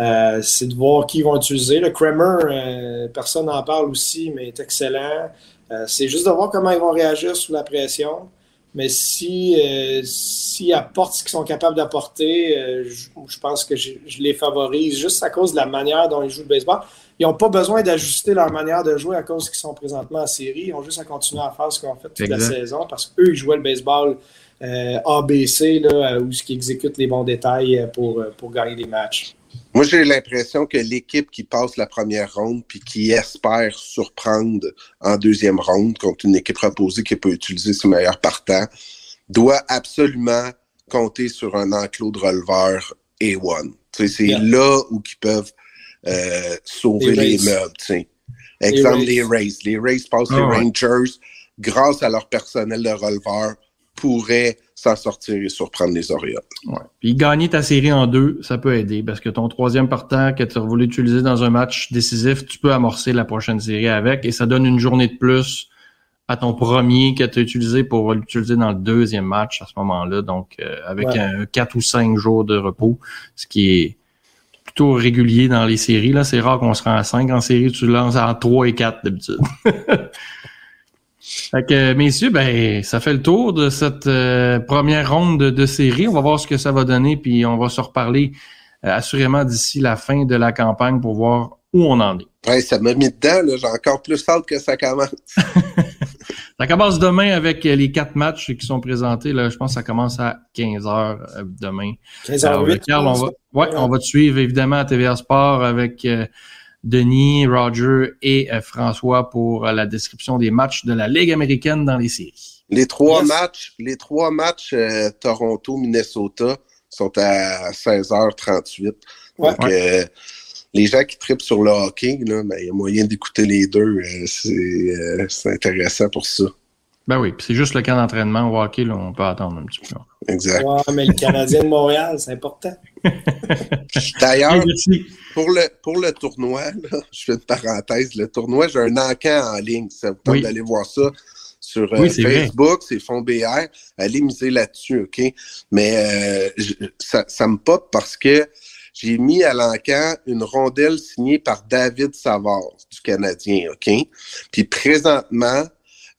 Euh, c'est de voir qui vont utiliser. Le Kramer, euh, personne n'en parle aussi, mais est excellent. Euh, c'est juste de voir comment ils vont réagir sous la pression. Mais si s'ils apportent ce qu'ils sont capables d'apporter, je, pense que je, les favorise juste à cause de la manière dont ils jouent le baseball. Ils n'ont pas besoin d'ajuster leur manière de jouer à cause qu'ils sont présentement en série. Ils ont juste à continuer à faire ce qu'ils ont fait toute la saison parce qu'eux, ils jouaient le baseball ABC, là, où ce qui exécute les bons détails euh, pour, euh, pour gagner des matchs. Moi, j'ai l'impression que l'équipe qui passe la première ronde puis qui espère surprendre en deuxième ronde contre une équipe reposée qui peut utiliser ses meilleurs partants doit absolument compter sur un enclos de releveur A1. C'est là où ils peuvent sauver les, meubles. Exemple, les Rays. Les Rays passent les ah Rangers grâce à leur personnel de releveur pourrait s'en sortir et surprendre les Orioles. Ouais. Puis gagner ta série en deux, ça peut aider parce que ton troisième partant que tu as voulu utiliser dans un match décisif, tu peux amorcer la prochaine série avec et ça donne une journée de plus à ton premier que tu as utilisé pour l'utiliser dans le deuxième match à ce moment-là. Donc, euh, avec un 4 ou 5 jours de repos, ce qui est plutôt régulier dans les séries. Là, c'est rare qu'on se rend à 5 en série. Tu lances en 3 et 4 d'habitude. Fait que, messieurs, ben, ça fait le tour de cette euh, première ronde de, série. On va voir ce que ça va donner, puis on va se reparler euh, assurément d'ici la fin de la campagne pour voir où on en est. Ouais, ça m'a mis dedans, là. J'ai encore plus hâte que ça commence. Ça commence demain avec euh, les quatre matchs qui sont présentés. Là, je pense que ça commence à 15h demain. 15h08. Carl, on va, ouais, on va te suivre évidemment à TVA Sport avec euh, Denis, Roger et euh, François pour euh, la description des matchs de la Ligue américaine dans les séries. Les trois Yes. matchs, les trois matchs euh, Toronto-Minnesota sont à 16h38. Ouais. Donc, euh, les gens qui tripent sur le hockey, là, ben, il y a moyen d'écouter les deux. euh, c'est euh, c'est intéressant pour ça. Ben oui, puis c'est juste le camp d'entraînement au hockey, là, on peut attendre un petit peu. Exact. Ouais, mais le Canadien de Montréal, c'est important. D'ailleurs, pour le, pour le tournoi, là, je fais une parenthèse, le tournoi, j'ai un encan en ligne. Ça vous tente Oui. d'aller voir ça sur euh, Oui. Facebook, c'est Fond BR. Allez miser là-dessus, OK? Mais euh, je- ça, ça me pop parce que j'ai mis à l'encan une rondelle signée par David Savard du Canadien, OK? Puis présentement,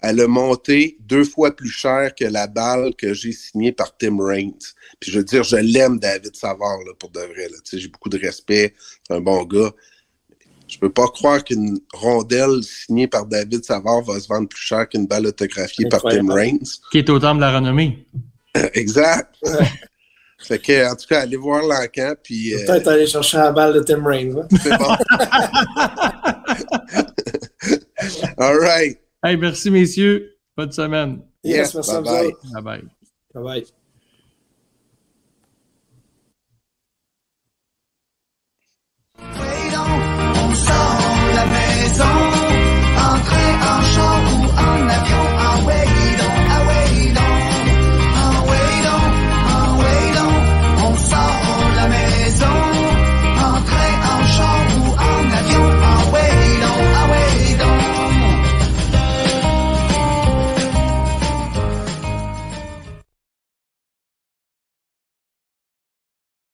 elle a monté deux fois plus cher que la balle que j'ai signée par Tim Raines. Puis je veux dire, je l'aime, David Savard, là, pour de vrai. Là. Tu sais, J'ai beaucoup de respect. C'est un bon gars. Je peux pas croire qu'une rondelle signée par David Savard va se vendre plus cher qu'une balle autographiée par Tim. Raines. Qui est au temple de la renommée. exact. fait que, en tout cas, allez voir l'encan, puis euh, Peut-être aller chercher la balle de Tim Raines. hein. c'est bon. All right. Hey, merci messieurs. Bonne semaine. Yes, Yes, merci à vous bye-bye. autres. Bye bye. Bye bye.